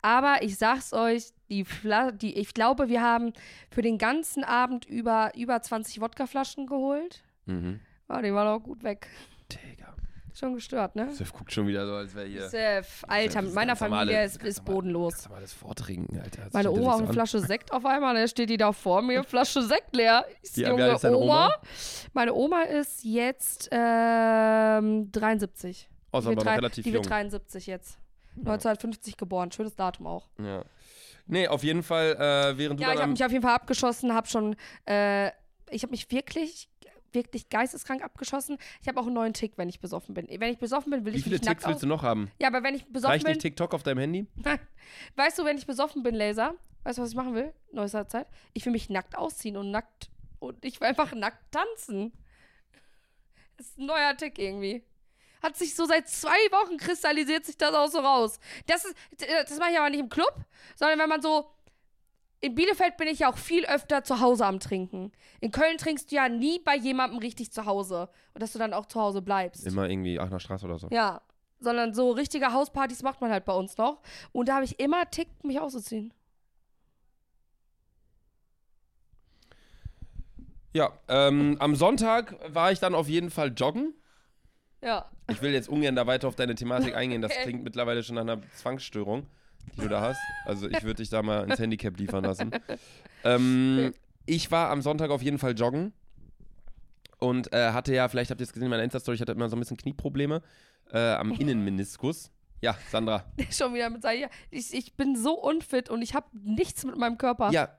Aber ich sag's euch, die, Fla die ich glaube, wir haben für den ganzen Abend über, über 20 Wodkaflaschen geholt. Mhm. Ah, die waren auch gut weg. Digga. Schon gestört, ne? Sef guckt schon wieder so, als wäre hier. Sef, Alter, mit ist meiner normale- Familie ist, ist bodenlos. Kannst du mal das vortrinken, Alter. Meine Oma auch so eine. Flasche [laughs] Sekt auf einmal, dann steht die da vor mir, Flasche Sekt leer. So, alt Junge, ist Oma. Oma? Meine Oma ist jetzt ähm, 73. Oh, die ist wird, relativ die jung. wird 73 jetzt. 1950 geboren, schönes Datum auch. Ja. Nee, auf jeden Fall, äh, während du Ja, ich habe mich auf jeden Fall abgeschossen, habe schon, äh, ich habe mich wirklich, wirklich geisteskrank abgeschossen. Ich habe auch einen neuen Tick, wenn ich besoffen bin. Wenn ich besoffen bin, will Wie ich viele mich nackt Ticks willst aus du noch haben? Ja, aber wenn ich besoffen Reicht bin, nicht TikTok auf deinem Handy? [laughs] weißt du, wenn ich besoffen bin, Laser, weißt du, was ich machen will? Neuester Zeit. Ich will mich nackt ausziehen und nackt, und ich will einfach nackt tanzen. Das ist ein neuer Tick irgendwie. Hat sich so seit zwei Wochen kristallisiert sich das auch so raus. Das ist, das mache ich aber nicht im Club, sondern wenn man so. In Bielefeld bin ich ja auch viel öfter zu Hause am Trinken. In Köln trinkst du ja nie bei jemandem richtig zu Hause. Und dass du dann auch zu Hause bleibst. Immer irgendwie Aachener Straße oder so. Ja. Sondern so richtige Hauspartys macht man halt bei uns noch. Und da habe ich immer Tick, mich auszuziehen. Ja, ähm, am Sonntag war ich dann auf jeden Fall joggen. Ja. Ich will jetzt ungern da weiter auf deine Thematik [laughs] eingehen. Das Okay. klingt mittlerweile schon nach einer Zwangsstörung, die du da hast. Also ich würde dich da mal ins Handicap liefern lassen. [laughs] Ähm. Ich war am Sonntag auf jeden Fall joggen und äh, hatte ja, vielleicht habt ihr es gesehen in meiner Insta-Story, ich hatte immer so ein bisschen Knieprobleme äh, am Innenmeniskus. Ja, Sandra. [laughs] Schon wieder mit seinem. Ich, ich bin so unfit und ich habe nichts mit meinem Körper, Ja,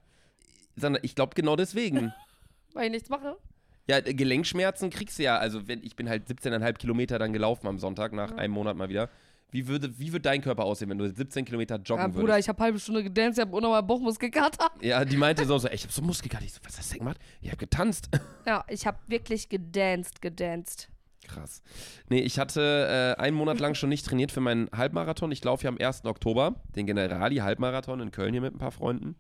Sandra, ich glaube genau deswegen. [laughs] weil ich nichts mache. Ja, Gelenkschmerzen kriegst du ja. Also, wenn, ich bin halt 17,5 Kilometer dann gelaufen am Sonntag, nach einem Monat mal wieder. Wie würde, wie würde dein Körper aussehen, wenn du 17 Kilometer joggen Ja, würdest? Bruder, ich habe halbe Stunde gedanced, ich habe unnormal Bauchmuskelkater. Ja, die meinte so, [laughs] so ich hab so Muskelkater. Ich so, was hast du denn gemacht? Ich hab getanzt. [laughs] Ja, ich habe wirklich gedanced, gedanced. Krass. Nee, ich hatte äh, einen Monat lang schon nicht trainiert für meinen Halbmarathon. Ich laufe ja am 1. Oktober, den Generali-Halbmarathon in Köln hier mit ein paar Freunden.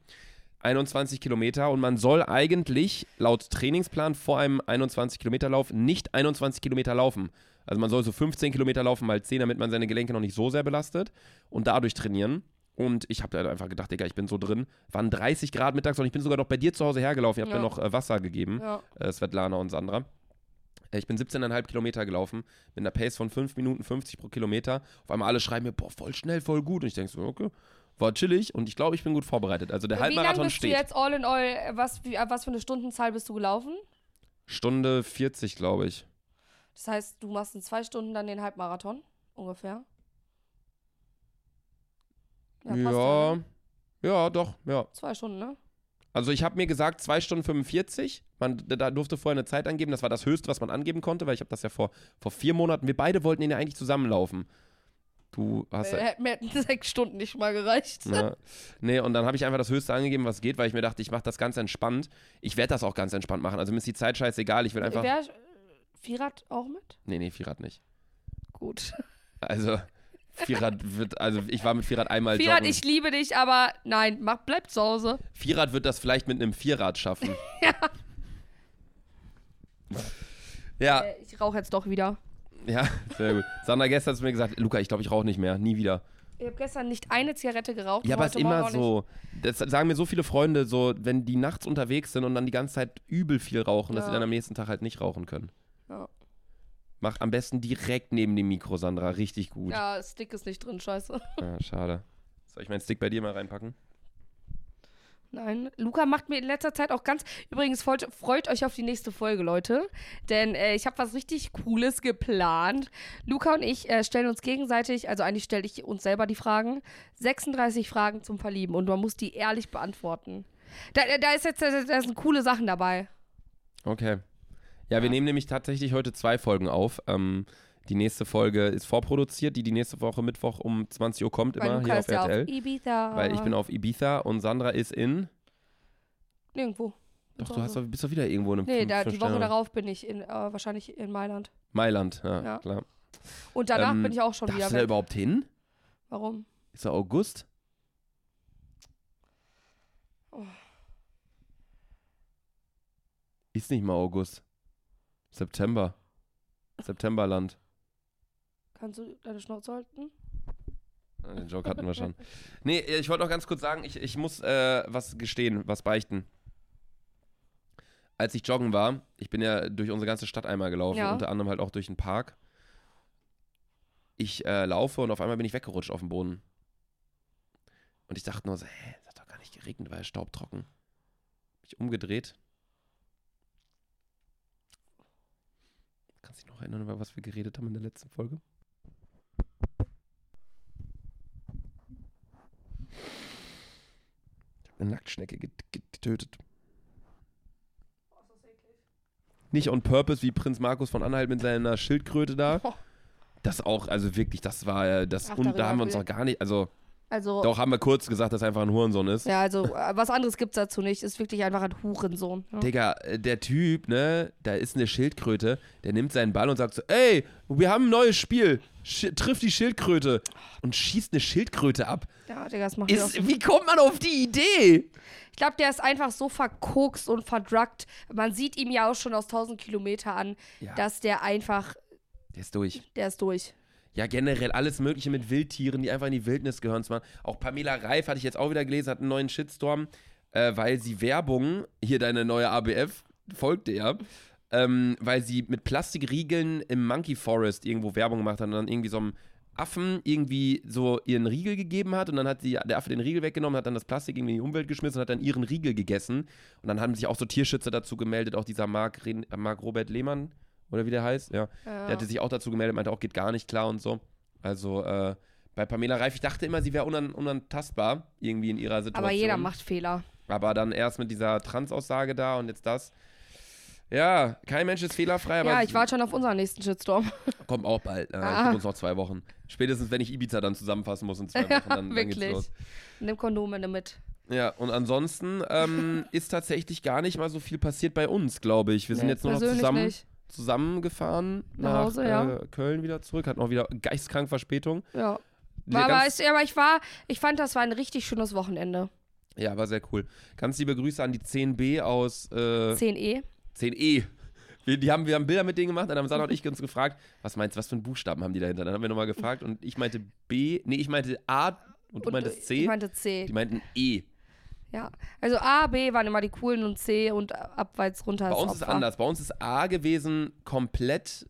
21 Kilometer und man soll eigentlich laut Trainingsplan vor einem 21-Kilometer-Lauf nicht 21 Kilometer laufen. Also man soll so 15 Kilometer laufen mal 10, damit man seine Gelenke noch nicht so sehr belastet und dadurch trainieren. Und ich habe da einfach gedacht, Digga, ich bin so drin. Waren 30 Grad mittags und ich bin sogar noch bei dir zu Hause hergelaufen. Ihr habt Ja. mir noch äh, Wasser gegeben, Ja. äh, Svetlana und Sandra. Äh, Ich bin 17,5 Kilometer gelaufen, mit einer Pace von 5 Minuten 50 pro Kilometer. Auf einmal alle schreiben mir, boah, voll schnell, voll gut. Und ich denke so, okay, war chillig und ich glaube, ich bin gut vorbereitet. Also der Wie Halbmarathon bist steht. du jetzt all in all, was, wie, was für eine Stundenzahl bist du gelaufen? Stunde 40, glaube ich. Das heißt, du machst in zwei Stunden dann den Halbmarathon, ungefähr. passt Ja, ne? ja, doch, ja. Zwei Stunden, ne? Also ich habe mir gesagt 2 Stunden 45. Man, da durfte vorher eine Zeit angeben. Das war das Höchste, was man angeben konnte, weil ich habe das ja vor, vor vier Monaten, wir beide wollten ihn ja eigentlich zusammenlaufen. Du hast ja, Äh, hätten mir hätten [laughs] sechs Stunden nicht mal gereicht. ja. Nee, und dann habe ich einfach das Höchste angegeben, was geht, weil ich mir dachte, ich mache das ganz entspannt. Ich werde das auch ganz entspannt machen. Also mir ist die Zeit scheißegal. Ich will einfach. Äh, Vierrad auch mit? Nee, nee, Vierrad nicht. Gut. [laughs] Also Vierrad wird, also ich war mit Vierrad einmal Vierrad, joggen. ich liebe dich, aber nein, mach, bleib zu Hause. Vierrad wird das vielleicht mit einem Vierrad schaffen. [laughs] Ja. Ja, Äh, ich rauche jetzt doch wieder. ja, sehr gut. Sandra gestern hat mir gesagt, Luca, ich glaube, ich rauche nicht mehr, nie wieder. Ich habe gestern nicht eine Zigarette geraucht. Ja, aber es ist immer so. Das sagen mir so viele Freunde, so, wenn die nachts unterwegs sind und dann die ganze Zeit übel viel rauchen, dass Ja. sie dann am nächsten Tag halt nicht rauchen können. Ja. Mach am besten direkt neben dem Mikro, Sandra. Richtig gut. Ja, Stick ist nicht drin, scheiße. [laughs] Ah, schade. Soll ich meinen Stick bei dir mal reinpacken? Nein, Luca macht mir in letzter Zeit auch ganz. Übrigens, freut, freut euch auf die nächste Folge, Leute. Denn äh, ich habe was richtig Cooles geplant. Luca und ich äh, stellen uns gegenseitig, also eigentlich stelle ich uns selber die Fragen, 36 Fragen zum Verlieben und man muss die ehrlich beantworten. Da, da ist jetzt da, da sind coole Sachen dabei. Okay. Ja, wir nehmen nämlich tatsächlich heute zwei Folgen auf. Ähm, die nächste Folge ist vorproduziert, die die nächste Woche Mittwoch um 20 Uhr kommt, immer hier auf ja auf RTL. Ibiza. weil ich bin auf Ibiza und Sandra ist in. Nirgendwo. Doch, du hast bist doch wieder irgendwo in einem Nee, da, die Woche darauf bin ich in, äh, wahrscheinlich in Mailand. Mailand, ja, Ja. klar. Und danach Ähm, bin ich auch schon Darfst wieder du da überhaupt hin? Warum? Ist ja August? Oh. Ist nicht mal August. September. Septemberland. Kannst du deine Schnauze halten? Ah, Den Joke hatten wir schon. Nee, ich wollte noch ganz kurz sagen, ich, ich muss äh, was gestehen, was beichten. Als ich joggen war, ich bin ja durch unsere ganze Stadt einmal gelaufen, Ja. unter anderem halt auch durch den Park. Ich äh, laufe und auf einmal bin ich weggerutscht auf dem Boden. Und ich dachte nur so, hä, das hat doch gar nicht geregnet, war ja staubtrocken. Mich umgedreht. Kannst dich noch erinnern, über was wir geredet haben in der letzten Folge? Ich habe eine Nacktschnecke get get getötet. Nicht on purpose wie Prinz Markus von Anhalt mit seiner Schildkröte da. Oh. [laughs] Das auch, also wirklich, das war äh, das Ach, und da haben wir uns noch gar nicht, also Also, doch haben wir kurz gesagt, dass er einfach ein Hurensohn ist. ja, also, äh, was anderes gibt's dazu nicht. Ist wirklich einfach ein Hurensohn. Ja. Digga, äh, der Typ, ne, da ist eine Schildkröte, der nimmt seinen Ball und sagt so, ey, wir haben ein neues Spiel, Sch triff die Schildkröte und schießt eine Schildkröte ab. Ja, Digga, das macht Ist, so. wie kommt man auf die Idee? Ich glaube, der ist einfach so verkokst und verdruckt. Man sieht ihm ja auch schon aus 1000 Kilometer an, Ja. dass der einfach, Der ist durch. der ist durch. Ja, generell alles Mögliche mit Wildtieren, die einfach in die Wildnis gehören. Zwar auch Pamela Reif, hatte ich jetzt auch wieder gelesen, hat einen neuen Shitstorm, äh, weil sie Werbung, hier deine neue ABF, folgte ja, ähm, weil sie mit Plastikriegeln im Monkey Forest irgendwo Werbung gemacht hat und dann irgendwie so einem Affen irgendwie so ihren Riegel gegeben hat und dann hat sie, der Affe den Riegel weggenommen, hat dann das Plastik irgendwie in die Umwelt geschmissen und hat dann ihren Riegel gegessen. Und dann haben sich auch so Tierschützer dazu gemeldet, auch dieser Marc, Marc Robert Lehmann, oder wie der heißt, ja. Ja. Der hatte sich auch dazu gemeldet, meinte auch, geht gar nicht klar und so. Also äh, bei Pamela Reif, ich dachte immer, sie wäre unan unantastbar irgendwie in ihrer Situation. Aber jeder macht Fehler. Aber dann erst mit dieser Trans-Aussage da und jetzt das. Ja, kein Mensch ist fehlerfrei, aber Ja, ich warte schon auf unseren nächsten Shitstorm. [laughs] kommt auch bald. Äh, Ah. uns noch zwei Wochen. Spätestens, wenn ich Ibiza dann zusammenfassen muss in zwei [laughs] Wochen, dann, dann geht's Wirklich. los. Nimm Kondome mit. Ja, und ansonsten ähm, [laughs] ist tatsächlich gar nicht mal so viel passiert bei uns, glaube ich. Wir sind Nee, jetzt nur noch zusammen. nicht. Zusammengefahren Nach nach, Hause, ja. äh, Köln wieder zurück, hatten auch wieder geistkrank Verspätung. Ja. War, aber, es, aber ich war, ich fand, das war ein richtig schönes Wochenende. ja, war sehr cool. Ganz liebe Grüße an die 10b aus äh, 10e. 10e. Wir, die haben, wir haben Bilder mit denen gemacht, dann haben Sarah und ich uns gefragt, was meinst du, was für einen Buchstaben haben die dahinter? Dann haben wir nochmal gefragt und ich meinte B, nee, ich meinte A Und du Und meintest C? Ich meinte C. die meinten E. Ja. Also A, B waren immer die coolen und C und abwärts runter Bei ist uns ist Opfer. anders. Bei uns ist A gewesen komplett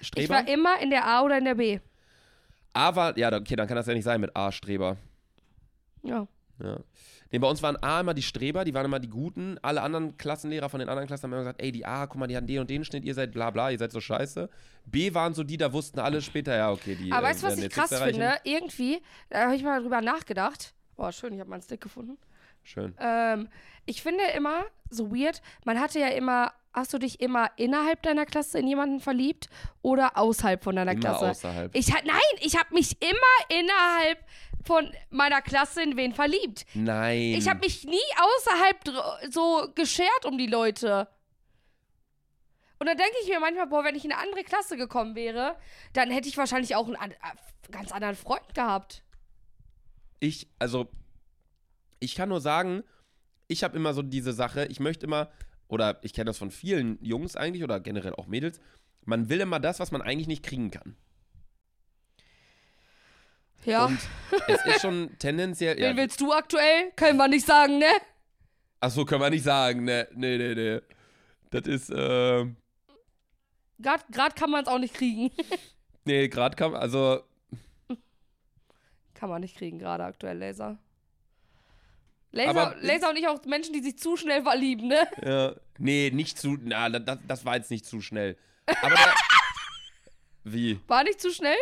Ich Streber. war immer in der A oder in der B. A war, ja, okay, dann kann das ja nicht sein mit A Streber. Ja. Ja. Nee, bei uns waren A immer die Streber, die waren immer die Guten. Alle anderen Klassenlehrer von den anderen Klassen haben immer gesagt, ey, die A, guck mal, die hatten den und den Schnitt, ihr seid bla bla, ihr seid so scheiße. B waren so die, da wussten alle später, ja, okay, die. Aber äh, weißt du, was ich krass finde? Irgendwie, da habe ich mal drüber nachgedacht. Boah, schön, ich habe meinen Stick gefunden. Schön. Ähm, ich finde immer so weird, man hatte ja immer, hast du dich immer innerhalb deiner Klasse in jemanden verliebt oder außerhalb von deiner Immer Klasse? außerhalb. Ich nein, ich habe mich immer innerhalb von meiner Klasse in wen verliebt. Nein. Ich habe mich nie außerhalb so geschert um die Leute. Und dann denke ich mir manchmal, boah, wenn ich in eine andere Klasse gekommen wäre, dann hätte ich wahrscheinlich auch einen an, äh, ganz anderen Freund gehabt. Ich, also, ich kann nur sagen, ich habe immer so diese Sache, ich möchte immer, oder ich kenne das von vielen Jungs eigentlich oder generell auch Mädels, man will immer das, was man eigentlich nicht kriegen kann. Ja. Und es ist schon [laughs] tendenziell. Wen Ja, willst du aktuell? Können wir nicht sagen, ne? achso, können wir nicht sagen, ne, nee, nee, nee. Das ist, äh, Gerade kann man es auch nicht kriegen. [laughs] nee, gerade kam, also, kann man nicht kriegen, gerade aktuell, Laser. Laser, Laser und ich auch Menschen, die sich zu schnell verlieben, ne? ja, nee, nicht zu, na, das, das war jetzt nicht zu schnell. Aber [laughs] der, wie? War nicht zu schnell?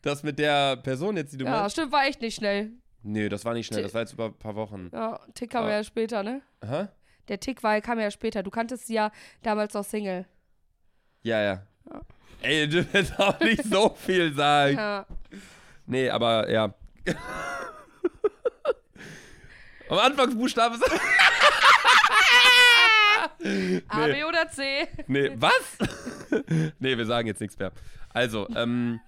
Das mit der Person jetzt, die du Ja, meinst? stimmt, war echt nicht schnell. Nee, das war nicht schnell, das war jetzt über ein paar Wochen. Ja, Tick kam Ah. ja später, ne? Aha. Der Tick war, kam ja später. Du kanntest sie ja damals noch Single. Ja, ja. Ey, du willst auch nicht so [laughs] viel sagen. Ja. Nee, aber ja. [laughs] Am Anfangsbuchstabe ist. [laughs] A, B oder C? Nee, was? [laughs] nee, wir sagen jetzt nichts mehr. Also, ähm,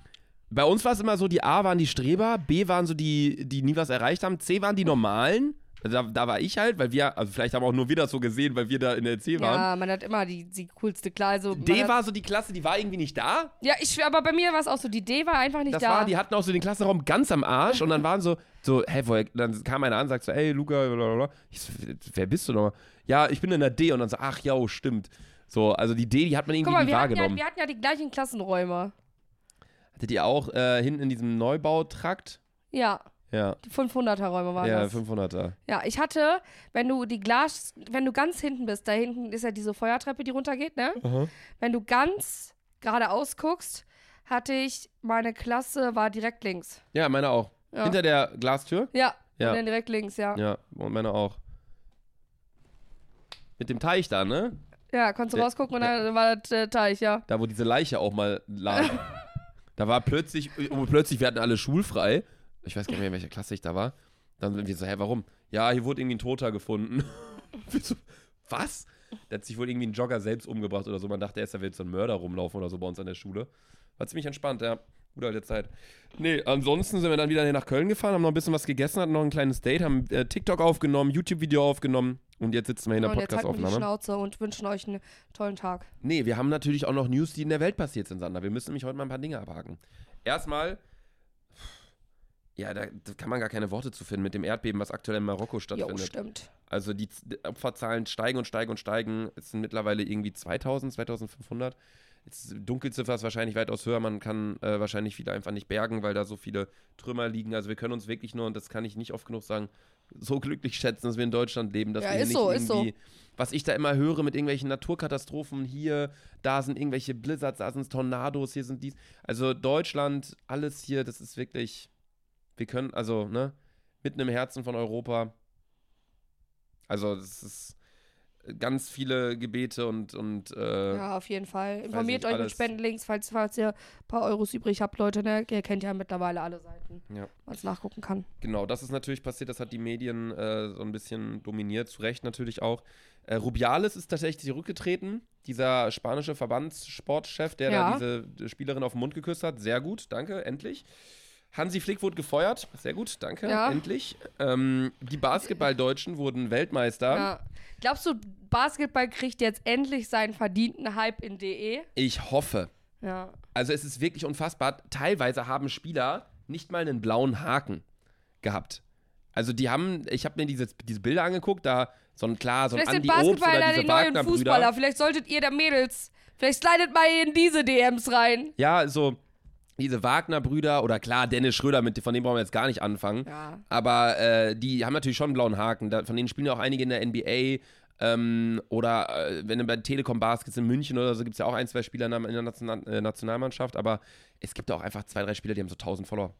bei uns war es immer so, die A waren die Streber, B waren so die, die nie was erreicht haben, C waren die Normalen. Also da, da war ich halt, weil wir, also vielleicht haben auch nur wir das so gesehen, weil wir da in der C waren. Ja, man hat immer die, die coolste Klasse. Also D war so die Klasse, die war irgendwie nicht da. Ja, ich, aber bei mir war es auch so. Die D war einfach nicht Das da. war, die hatten auch so den Klassenraum ganz am Arsch und dann waren so, so, hä, woher, dann kam einer an und sagt so, ey, Luca, blablabla. Ich so, wer bist du nochmal? Ja, ich bin in der D und dann so, ach ja, stimmt. So, also die D, die hat man irgendwie Guck mal, nie hatten, ja, wahrgenommen. wir hatten ja die gleichen Klassenräume. Hattet ihr auch äh, hinten in diesem Neubautrakt? Ja, Ja. die 500er-Räume waren Ja, das. 500er. Ja, ich hatte, wenn du die Glas, wenn du ganz hinten bist, da hinten ist ja diese Feuertreppe, die runtergeht, ne? Wenn du ganz geradeaus guckst, hatte ich, meine Klasse war direkt links. Ja, meine auch. Ja. Hinter der Glastür? Ja, Ja. und dann direkt links, ja. Ja, Ja, und meine auch. Mit dem Teich da, ne? konntest du Der- rausgucken und dann war das äh, Teich, ja. Da, wo diese Leiche auch mal lag. [laughs] da war plötzlich, oh, plötzlich, wir hatten alle schulfrei. Ich weiß gar nicht mehr, in welcher Klasse ich da war. Dann sind wir so, hä, warum? Ja, hier wurde irgendwie ein Toter gefunden. [laughs] Was? Der hat sich wohl irgendwie ein Jogger selbst umgebracht oder so. Man dachte erst, da wird so ein Mörder rumlaufen oder so bei uns an der Schule. War ziemlich entspannt, ja. Gute alte Zeit. Nee, ansonsten sind wir dann wieder hier nach Köln gefahren, haben noch ein bisschen was gegessen, hatten noch ein kleines Date, haben äh, TikTok aufgenommen, YouTube-Video aufgenommen und jetzt sitzen wir hier in der halten wir die Podcast-Aufnahme. Schnauze und wünschen euch einen tollen Tag. Nee, wir haben natürlich auch noch News, die in der Welt passiert sind, Sander. Wir müssen nämlich heute mal ein paar Dinge abhaken. Erstmal, ja, da, da kann man gar keine Worte zu finden mit dem Erdbeben, was aktuell in Marokko Jo, stattfindet. stimmt. also die Opferzahlen steigen und steigen und steigen. Es sind mittlerweile irgendwie 2000, 2500. Jetzt Dunkelziffer ist wahrscheinlich weitaus höher. Man kann äh, wahrscheinlich viele einfach nicht bergen, weil da so viele Trümmer liegen. Also wir können uns wirklich nur, und das kann ich nicht oft genug sagen, so glücklich schätzen, dass wir in Deutschland leben, dass Ja, wir nicht so, ist so. irgendwie, was ich da immer höre mit irgendwelchen Naturkatastrophen hier, da sind irgendwelche Blizzards, da sind Tornados, hier sind dies. Also Deutschland, alles hier, das ist wirklich, wir können, also, ne, mitten im Herzen von Europa. Also, das ist ganz viele Gebete und, und äh, Ja, auf jeden Fall. Informiert euch mit alles- Spendenlinks, falls, falls ihr ein paar Euros übrig habt, Leute. Ne? Ihr kennt ja mittlerweile alle Seiten, Ja. man es nachgucken kann. Genau, das ist natürlich passiert, das hat die Medien äh, so ein bisschen dominiert, zu Recht natürlich auch. Äh, Rubiales ist tatsächlich zurückgetreten, dieser spanische Verbandssportchef, der Ja. da diese Spielerin auf den Mund geküsst hat. Sehr gut, danke, endlich. Hansi Flick wurde gefeuert, sehr gut, danke, Ja. endlich. Ähm, die Basketballdeutschen wurden Weltmeister. Ja. Glaubst du, Basketball kriegt jetzt endlich seinen verdienten Hype in DE? Ich hoffe. Ja. Also es ist wirklich unfassbar. Teilweise haben Spieler nicht mal einen blauen Haken. gehabt. Also die haben, ich habe mir diese, diese Bilder angeguckt, da so ein klar, so ein Vielleicht sind Andi Obst oder diese die neuen Fußballer. Vielleicht solltet ihr da Mädels, vielleicht slidet mal in diese DMs rein. Ja, so diese Wagner-Brüder oder klar, Dennis Schröder, mit, von dem brauchen wir jetzt gar nicht anfangen. Ja. Aber äh, die haben natürlich schon einen blauen Haken. Da, von denen spielen ja auch einige in der NBA. Ähm, oder äh, wenn du bei Telekom Baskets in München oder so, gibt es ja auch ein, zwei Spieler in der, in der Nation äh, Nationalmannschaft. Aber es gibt auch einfach zwei, drei Spieler, die haben so 1000 Follower.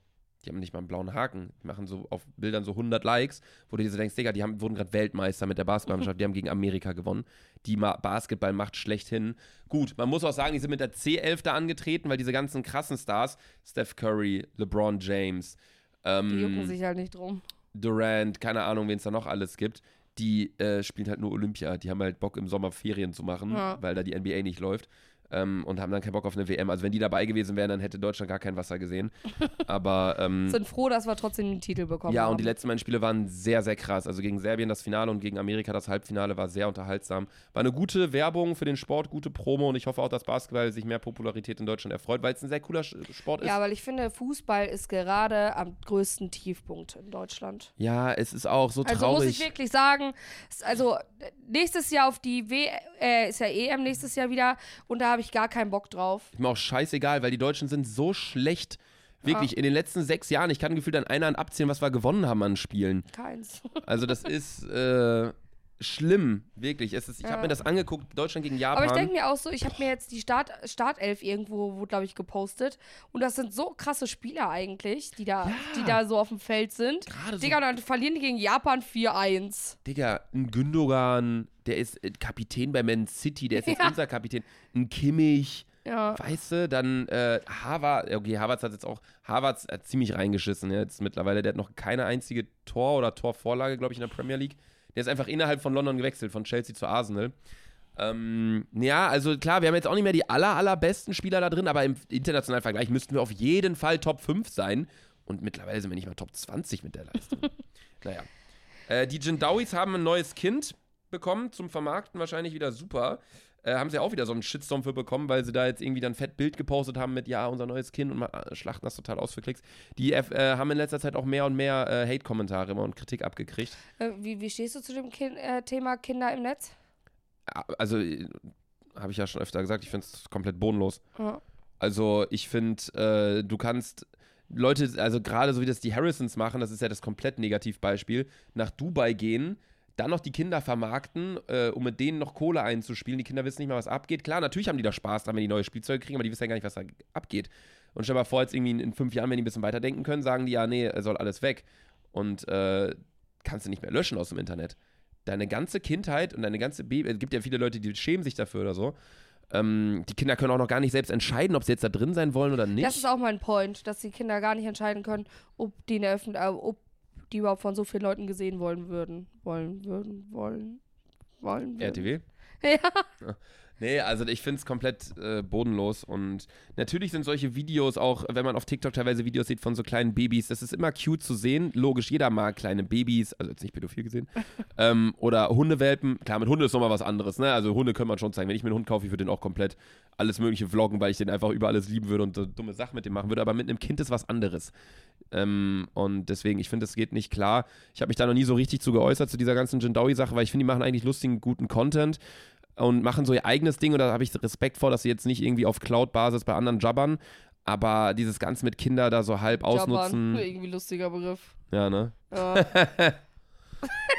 Die haben nicht mal einen blauen Haken. Die machen so auf Bildern so 100 Likes, wo du dir so denkst, Digga, die haben, wurden gerade Weltmeister mit der Basketballmannschaft. Die haben gegen Amerika gewonnen. Die Ma Basketballmacht schlechthin. Gut, man muss auch sagen, die sind mit der C11 da angetreten, weil diese ganzen krassen Stars, Steph Curry, LeBron James, Die ähm, jucken sich halt nicht drum. Durant, keine Ahnung, wen es da noch alles gibt, die äh, spielen halt nur Olympia. Die haben halt Bock im Sommer Ferien zu machen, Ja. weil da die NBA nicht läuft. Ähm, und haben dann keinen Bock auf eine WM. Also wenn die dabei gewesen wären, dann hätte Deutschland gar kein Wasser gesehen. [laughs] Aber ähm, Sind froh, dass wir trotzdem den Titel bekommen ja, haben. und die letzten beiden Spiele waren sehr, sehr krass. Also gegen Serbien das Finale und gegen Amerika das Halbfinale war sehr unterhaltsam. War eine gute Werbung für den Sport, gute Promo und ich hoffe auch, dass Basketball sich mehr Popularität in Deutschland erfreut, weil es ein sehr cooler Sport ist. Ja, weil ich finde, Fußball ist gerade am größten Tiefpunkt in Deutschland. Ja, es ist auch so Also muss traurig. ich wirklich sagen, also äh, nächstes Jahr auf die W, äh, ist ja EM nächstes Jahr wieder und da habe ich gar keinen Bock drauf. Ist mir auch scheißegal, weil die Deutschen sind so schlecht. Wirklich, in den letzten sechs Jahren, ich kann gefühlt an einer Hand abzählen, was wir gewonnen haben an Spielen. Keins. Also das ist äh, schlimm, wirklich. Es ist, ich habe Ja. mir das angeguckt, Deutschland gegen Japan. Aber ich denke mir auch so, ich habe mir jetzt die Start, Startelf irgendwo, glaube ich, gepostet. Und das sind so krasse Spieler eigentlich, die da, die da so auf dem Feld sind. Gerade so, Digga, und dann verlieren die gegen Japan 4-1. Digga, ein Gündogan, der ist äh, Kapitän bei Man City, der ist jetzt [laughs] Ja. unser Kapitän. Ein Kimmich, Ja. weißt du, dann äh, Harvard, okay, Harvards hat jetzt auch, Harvards hat ziemlich reingeschissen jetzt mittlerweile. Der hat noch keine einzige Tor- oder Torvorlage, glaube ich, in der Premier League. Der ist einfach innerhalb von London gewechselt, von Chelsea zu Arsenal. Ähm, ja, also klar, wir haben jetzt auch nicht mehr die aller, allerbesten Spieler da drin, aber im internationalen Vergleich müssten wir auf jeden Fall Top 5 sein. Und mittlerweile sind wir nicht mal Top 20 mit der Leistung. [laughs] naja. Äh, die Jindawis haben ein neues Kind bekommen, zum Vermarkten wahrscheinlich wieder super. Äh, haben sie auch wieder so einen Shitstorm für bekommen, weil sie da jetzt irgendwie dann fett Bild gepostet haben mit, ja, unser neues Kind und ma- äh, schlachten das total aus für Klicks. Die äh, haben in letzter Zeit auch mehr und mehr äh, Hate-Kommentare immer und Kritik abgekriegt. Äh, wie, wie stehst du zu dem kind, Thema Kinder im Netz? Ja, Also, habe ich ja schon öfter gesagt, ich finde es komplett bodenlos. Ja. Also ich finde, du kannst Leute, also gerade so wie das die Harrisons machen, das ist ja das komplett Negativbeispiel, nach Dubai gehen, dann noch die Kinder vermarkten, äh, um mit denen noch Kohle einzuspielen. Die Kinder wissen nicht mal, was abgeht. Klar, natürlich haben die da Spaß dran, wenn die neue Spielzeuge kriegen, aber die wissen ja gar nicht, was da abgeht. Und stell dir mal vor, jetzt irgendwie in, fünf Jahren, wenn die ein bisschen weiterdenken können, sagen die, ja, nee, soll alles weg. Und äh, kannst du nicht mehr löschen aus dem Internet. Deine ganze Kindheit und deine ganze Baby, es gibt ja viele Leute, die schämen sich dafür oder so. Ähm, die Kinder können auch noch gar nicht selbst entscheiden, ob sie jetzt da drin sein wollen oder nicht. Das ist auch mein Point, dass die Kinder gar nicht entscheiden können, ob die in der Öffn äh, ob die überhaupt von so vielen Leuten gesehen wollen würden. Wollen, würden, wollen, wollen. Würden. RTW? [laughs] Ja. Nee, also ich finde es komplett äh, bodenlos und natürlich sind solche Videos auch, wenn man auf TikTok teilweise Videos sieht von so kleinen Babys, das ist immer cute zu sehen. Logisch, jeder mag kleine Babys, also jetzt nicht pädophil gesehen. [laughs] ähm, oder Hundewelpen. Klar, mit Hunde ist nochmal was anderes, ne? Also Hunde können man schon zeigen. Wenn ich mir einen Hund kaufe, ich würde den auch komplett alles mögliche vloggen, weil ich den einfach über alles lieben würde und äh, dumme Sachen mit dem machen würde. Aber mit einem Kind ist was anderes. Ähm, und deswegen, ich finde, es geht nicht klar. Ich habe mich da noch nie so richtig zu geäußert zu dieser ganzen Jindawi-Sache, weil ich finde, die machen eigentlich lustigen, guten Content und machen so ihr eigenes Ding und da habe ich Respekt vor, dass sie jetzt nicht irgendwie auf Cloud-Basis bei anderen jabbern, aber dieses Ganze mit Kinder da so halb Japan. ausnutzen. [laughs] Irgendwie lustiger Begriff. Ja, ne? Ja. [laughs]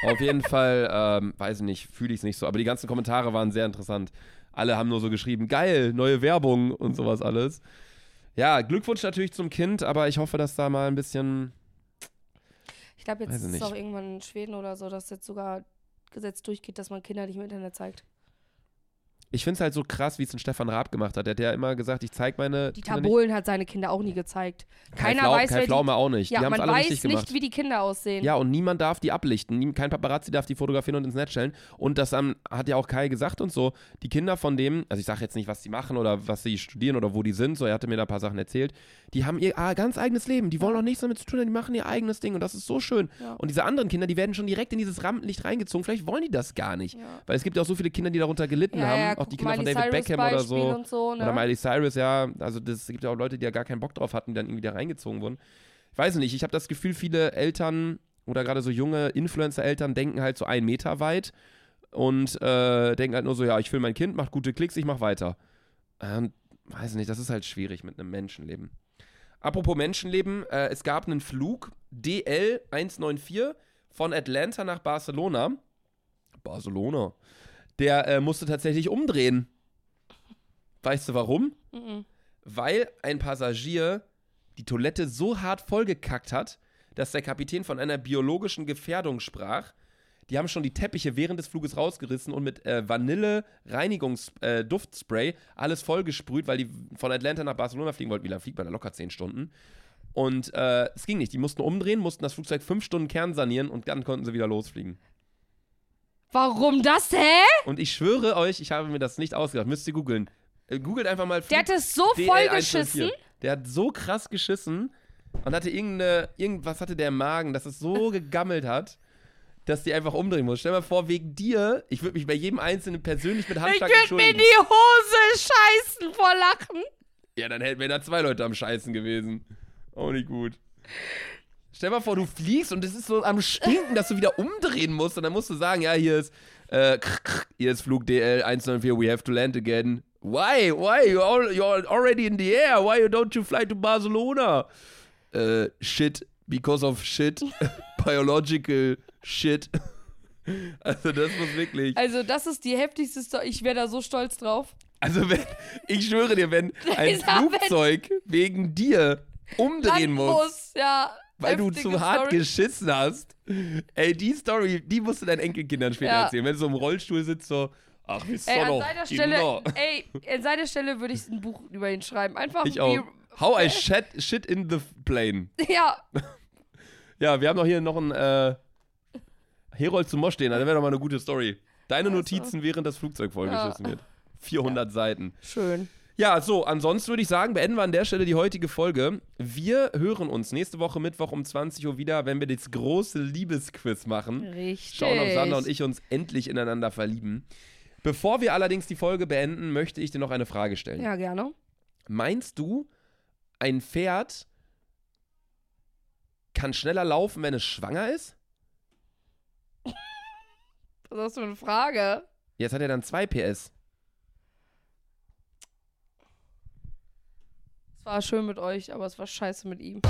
Auf jeden Fall, ähm, weiß ich nicht, fühle ich es nicht so. Aber die ganzen Kommentare waren sehr interessant. Alle haben nur so geschrieben, geil, neue Werbung und sowas alles. Ja, Glückwunsch natürlich zum Kind, aber ich hoffe, dass da mal ein bisschen. Ich glaube, jetzt ist es auch irgendwann in Schweden oder so, dass jetzt sogar Gesetz durchgeht, dass man Kinder nicht im Internet zeigt. Ich finde es halt so krass, wie es ein Stefan Raab gemacht hat. Der hat ja immer gesagt, ich zeige meine. Die nicht. Tabolen hat seine Kinder auch nie gezeigt. Keiner Flau, weiß, Kai Pflaume auch nicht. Ja, die man alle weiß richtig nicht, gemacht. wie die Kinder aussehen. Ja, und niemand darf die ablichten. Kein Paparazzi darf die fotografieren und ins Netz stellen. Und das ähm, hat ja auch Kai gesagt und so. Die Kinder von dem, also ich sage jetzt nicht, was sie machen oder was sie studieren oder wo die sind, so er hatte mir da ein paar Sachen erzählt. Die haben ihr ah, ganz eigenes Leben. Die wollen auch nichts damit zu tun haben. Die machen ihr eigenes Ding und das ist so schön. Ja. Und diese anderen Kinder, die werden schon direkt in dieses Rampenlicht reingezogen. Vielleicht wollen die das gar nicht. Ja. Weil es gibt ja auch so viele Kinder, die darunter gelitten haben. Auch die Kinder von Miley David Cyrus Beckham oder so. So ne? Oder Miley Cyrus, ja. Also das gibt ja auch Leute, die ja gar keinen Bock drauf hatten, die dann irgendwie da reingezogen wurden. weiß nicht, ich habe das Gefühl, viele Eltern oder gerade so junge Influencer-Eltern denken halt so einen Meter weit und äh, denken halt nur so, ja, ich will mein Kind, macht gute Klicks, ich mach weiter. Ähm, weiß nicht, das ist halt schwierig mit einem Menschenleben. Apropos Menschenleben, äh, es gab einen Flug DL 194 von Atlanta nach Barcelona. Barcelona. Der äh, musste tatsächlich umdrehen. Weißt du warum? Mhm. Weil ein Passagier die Toilette so hart vollgekackt hat, dass der Kapitän von einer biologischen Gefährdung sprach. Die haben schon die Teppiche während des Fluges rausgerissen und mit äh, Vanille-Reinigungs-Duftspray alles vollgesprüht, weil die von Atlanta nach Barcelona fliegen wollten. Wie lange fliegt man da? Locker 10 Stunden. Und äh, es ging nicht. Die mussten umdrehen, mussten das Flugzeug 5 Stunden Kern sanieren und dann konnten sie wieder losfliegen. Warum das, hä? Und ich schwöre euch, ich habe mir das nicht ausgedacht. Müsst ihr googeln. Äh, googelt einfach mal Der hat es so voll 104. geschissen. Der hat so krass geschissen und hatte irgendeine, irgendwas hatte der im Magen, dass es so [laughs] gegammelt hat, dass die einfach umdrehen muss. Stell dir mal vor, wegen dir, ich würde mich bei jedem Einzelnen persönlich mit Ich Handschlag würde mir in entschuldigen. die Hose scheißen vor Lachen. Ja, dann hätten wir da zwei Leute am Scheißen gewesen. Auch nicht gut. Stell dir mal vor, du fliegst und es ist so am Stinken, dass du wieder umdrehen musst und dann musst du sagen, ja, hier ist, äh, hier ist Flug DL 194, we have to land again. Why? Why? You're, all, you're already in the air. Why don't you fly to Barcelona? Äh, shit, because of shit. [laughs] Biological shit. [laughs] Also das muss wirklich. Also, das ist die heftigste Story. Ich wäre da so stolz drauf. Also wenn, ich schwöre dir, wenn [laughs] ein Flugzeug wegen dir umdrehen Landen muss, ja. Weil du zu hart Story. geschissen hast, ey, die Story, die musst du deinen Enkelkindern später Ja. erzählen. Wenn du so im Rollstuhl sitzt, so, ach, wisst Ey, ihr an seiner. Stelle, ey, an seiner Stelle würde ich ein Buch über ihn schreiben. Einfach Ich wie- auch. How I shit, shit in the plane. [laughs] Ja, Ja, wir haben noch hier noch einen äh, Herold zu Mosch stehen, das wäre doch mal eine gute Story. Deine Also. Notizen, während das Flugzeug vollgeschissen wird. 400 Seiten. schön. Ja, so, ansonsten würde ich sagen, beenden wir an der Stelle die heutige Folge. Wir hören uns nächste Woche Mittwoch um 20 Uhr wieder, wenn wir das große Liebesquiz machen. Richtig. Schauen, ob Sander und ich uns endlich ineinander verlieben. Bevor wir allerdings die Folge beenden, möchte ich dir noch eine Frage stellen. Ja, gerne. Meinst du, ein Pferd kann schneller laufen, wenn es schwanger ist? Was hast du für eine Frage? Jetzt hat er dann 2 PS. War schön mit euch, aber es war scheiße mit ihm.